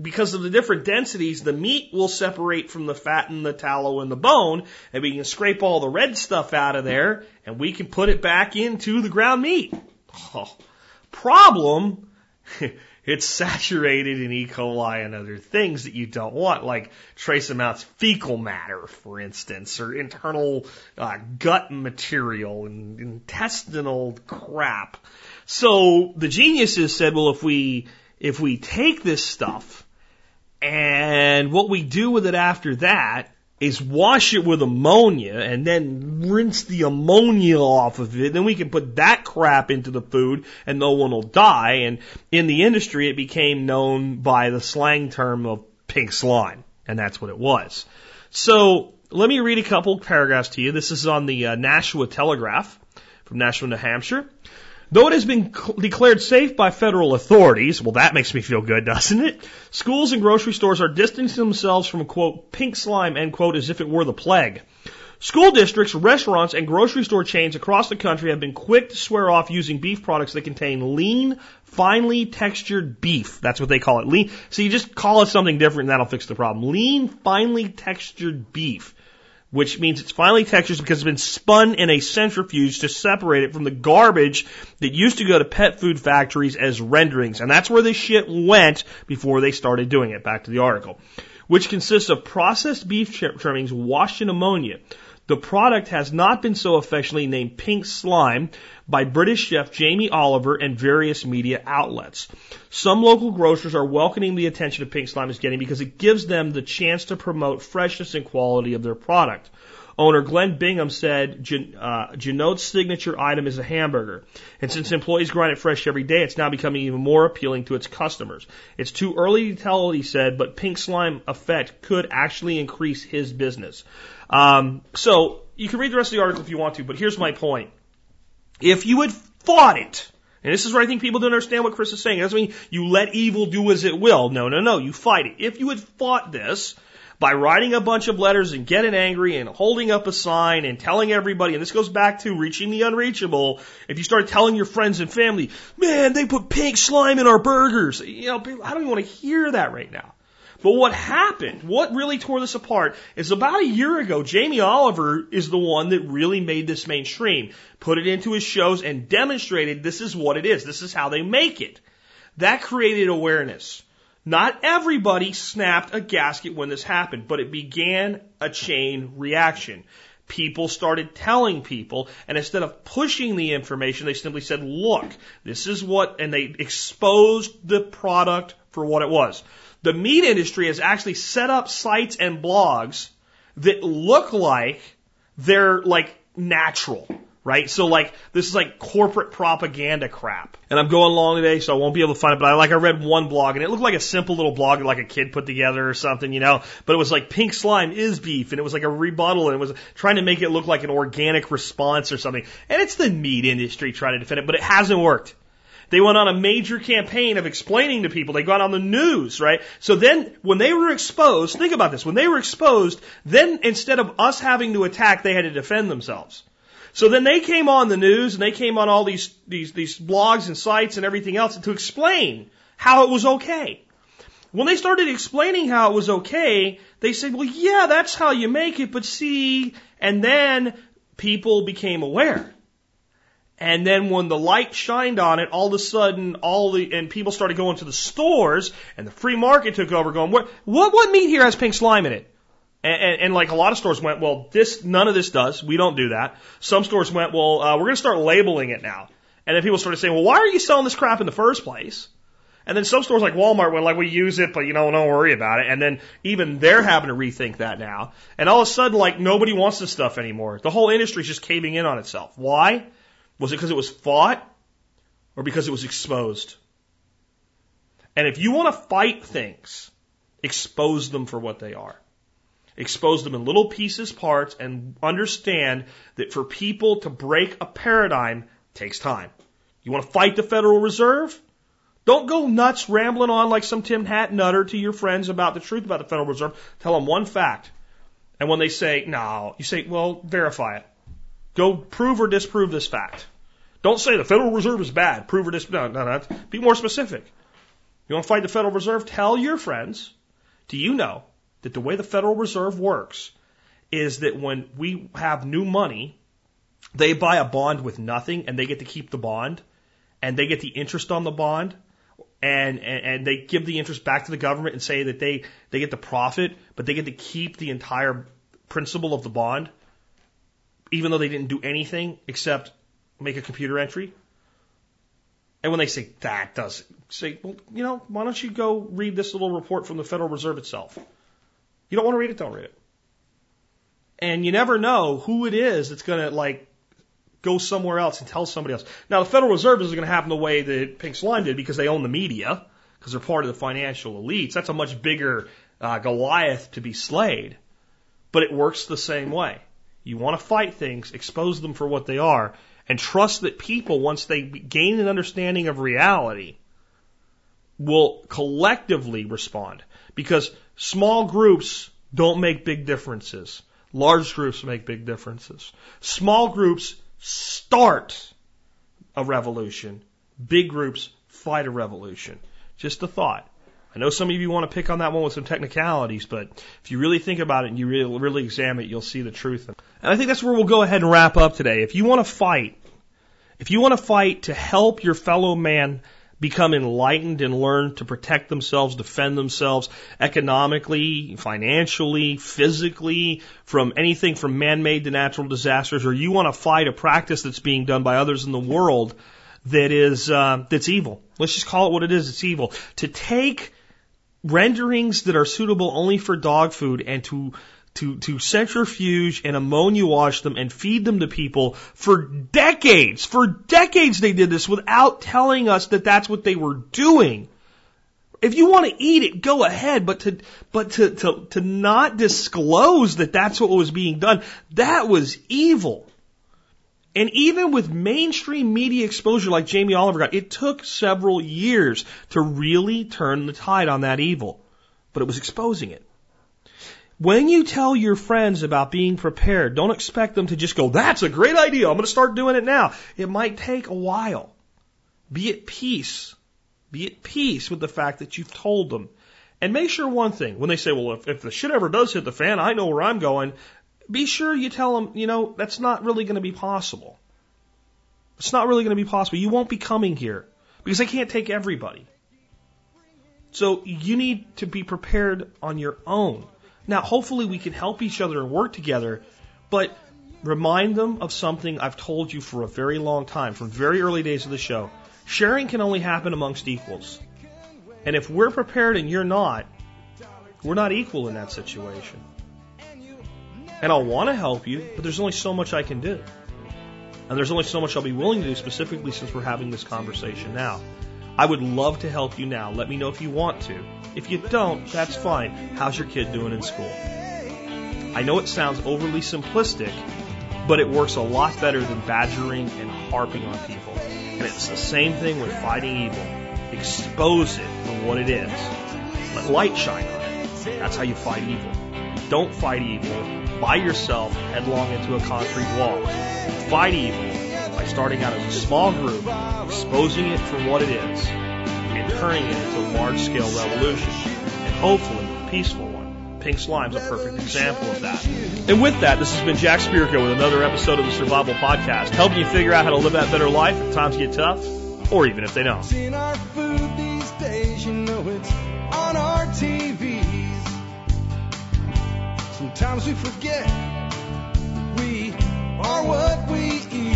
because of the different densities, the meat will separate from the fat and the tallow and the bone, and we can scrape all the red stuff out of there, and we can put it back into the ground meat. Oh. Problem It's saturated in E. coli and other things that you don't want, like trace amounts of fecal matter, for instance, or internal uh, gut material and intestinal crap. So the geniuses said, well, if we if we take this stuff and what we do with it after that is wash it with ammonia and then rinse the ammonia off of it. Then we can put that crap into the food and no one will die. And in the industry, it became known by the slang term of pink slime. And that's what it was. So let me read a couple paragraphs to you. This is on the uh, Nashua Telegraph from Nashua, New Hampshire. Though it has been declared safe by federal authorities, well, that makes me feel good, doesn't it? Schools and grocery stores are distancing themselves from, quote, pink slime, end quote, as if it were the plague. School districts, restaurants, and grocery store chains across the country have been quick to swear off using beef products that contain lean, finely textured beef. That's what they call it. Lean. So you just call it something different and that'll fix the problem. Lean, finely textured beef which means it's finely textured because it's been spun in a centrifuge to separate it from the garbage that used to go to pet food factories as renderings. And that's where the shit went before they started doing it. Back to the article. Which consists of processed beef trimmings washed in ammonia. The product has not been so affectionately named pink slime by British chef Jamie Oliver and various media outlets. Some local grocers are welcoming the attention that pink slime is getting because it gives them the chance to promote freshness and quality of their product. Owner Glenn Bingham said Gen- uh, signature item is a hamburger. And since employees grind it fresh every day, it's now becoming even more appealing to its customers. It's too early to tell, he said, but pink slime effect could actually increase his business. Um, so you can read the rest of the article if you want to, but here's my point. If you had fought it, and this is where I think people don't understand what Chris is saying. It doesn't mean you let evil do as it will. No, no, no. You fight it. If you had fought this by writing a bunch of letters and getting angry and holding up a sign and telling everybody, and this goes back to reaching the unreachable. If you start telling your friends and family, man, they put pink slime in our burgers. You know, I don't even want to hear that right now. But what happened, what really tore this apart, is about a year ago, Jamie Oliver is the one that really made this mainstream, put it into his shows and demonstrated this is what it is. This is how they make it. That created awareness. Not everybody snapped a gasket when this happened, but it began a chain reaction. People started telling people, and instead of pushing the information, they simply said, look, this is what, and they exposed the product for what it was. The meat industry has actually set up sites and blogs that look like they're like natural, right? So like this is like corporate propaganda crap. And I'm going long today, so I won't be able to find it. But I like I read one blog and it looked like a simple little blog like a kid put together or something, you know. But it was like pink slime is beef, and it was like a rebuttal, and it was trying to make it look like an organic response or something. And it's the meat industry trying to defend it, but it hasn't worked. They went on a major campaign of explaining to people. They got on the news, right? So then when they were exposed, think about this. When they were exposed, then instead of us having to attack, they had to defend themselves. So then they came on the news and they came on all these, these, these blogs and sites and everything else to explain how it was okay. When they started explaining how it was okay, they said, well, yeah, that's how you make it, but see, and then people became aware. And then when the light shined on it, all of a sudden, all the and people started going to the stores, and the free market took over, going, what what what meat here has pink slime in it? And, and, and like a lot of stores went, well, this none of this does. We don't do that. Some stores went, well, uh, we're going to start labeling it now. And then people started saying, well, why are you selling this crap in the first place? And then some stores like Walmart went like, we use it, but you know, don't worry about it. And then even they're having to rethink that now. And all of a sudden, like nobody wants this stuff anymore. The whole industry's just caving in on itself. Why? Was it because it was fought or because it was exposed? And if you want to fight things, expose them for what they are. Expose them in little pieces, parts, and understand that for people to break a paradigm takes time. You want to fight the Federal Reserve? Don't go nuts rambling on like some Tim Hat nutter to your friends about the truth about the Federal Reserve. Tell them one fact. And when they say, no, you say, well, verify it. Go prove or disprove this fact. Don't say the Federal Reserve is bad. Prove or disprove. No, no, no. Be more specific. You want to fight the Federal Reserve? Tell your friends. Do you know that the way the Federal Reserve works is that when we have new money, they buy a bond with nothing and they get to keep the bond and they get the interest on the bond and, and, and they give the interest back to the government and say that they, they get the profit, but they get to keep the entire principal of the bond even though they didn't do anything except make a computer entry. And when they say that doesn't, say, well, you know, why don't you go read this little report from the Federal Reserve itself? You don't want to read it, don't read it. And you never know who it is that's going to like go somewhere else and tell somebody else. Now, the Federal Reserve isn't going to happen the way that Pink Slime did because they own the media, because they're part of the financial elites. That's a much bigger uh, Goliath to be slayed. But it works the same way. You want to fight things, expose them for what they are, and trust that people, once they gain an understanding of reality, will collectively respond. Because small groups don't make big differences. Large groups make big differences. Small groups start a revolution. Big groups fight a revolution. Just a thought. I know some of you want to pick on that one with some technicalities, but if you really think about it and you really, really examine it, you'll see the truth. And I think that's where we'll go ahead and wrap up today. If you want to fight, if you want to fight to help your fellow man become enlightened and learn to protect themselves, defend themselves economically, financially, physically, from anything from man-made to natural disasters, or you want to fight a practice that's being done by others in the world that is uh, that's evil. Let's just call it what it is. It's evil. To take renderings that are suitable only for dog food and to to, to centrifuge and ammonia wash them and feed them to people for decades. For decades they did this without telling us that that's what they were doing. If you want to eat it, go ahead, but to, but to, to, to not disclose that that's what was being done, that was evil. And even with mainstream media exposure like Jamie Oliver got, it took several years to really turn the tide on that evil. But it was exposing it. When you tell your friends about being prepared, don't expect them to just go, that's a great idea, I'm going to start doing it now. It might take a while. Be at peace. Be at peace with the fact that you've told them. And make sure one thing, when they say, well, if, if the shit ever does hit the fan, I know where I'm going, be sure you tell them, you know, that's not really going to be possible. It's not really going to be possible. You won't be coming here because they can't take everybody. So you need to be prepared on your own. Now, hopefully we can help each other and work together, but remind them of something I've told you for a very long time, from very early days of the show. Sharing can only happen amongst equals. And if we're prepared and you're not, we're not equal in that situation. And I'll want to help you, but there's only so much I can do. And there's only so much I'll be willing to do, specifically since we're having this conversation now. I would love to help you now. Let me know if you want to. If you don't, that's fine. How's your kid doing in school? I know it sounds overly simplistic, but it works a lot better than badgering and harping on people. And it's the same thing with fighting evil. Expose it for what it is. Let light shine on it. That's how you fight evil. Don't fight evil by yourself headlong into a concrete wall. Fight evil by starting out as a small group, exposing it for what it is, and turning it into a large scale revolution, and hopefully a peaceful one. Pink Slime's a perfect example of that. And with that, this has been Jack Spirko with another episode of the Survival Podcast, helping you figure out how to live that better life if times get tough, or even if they don't. Sometimes we forget we are what we eat.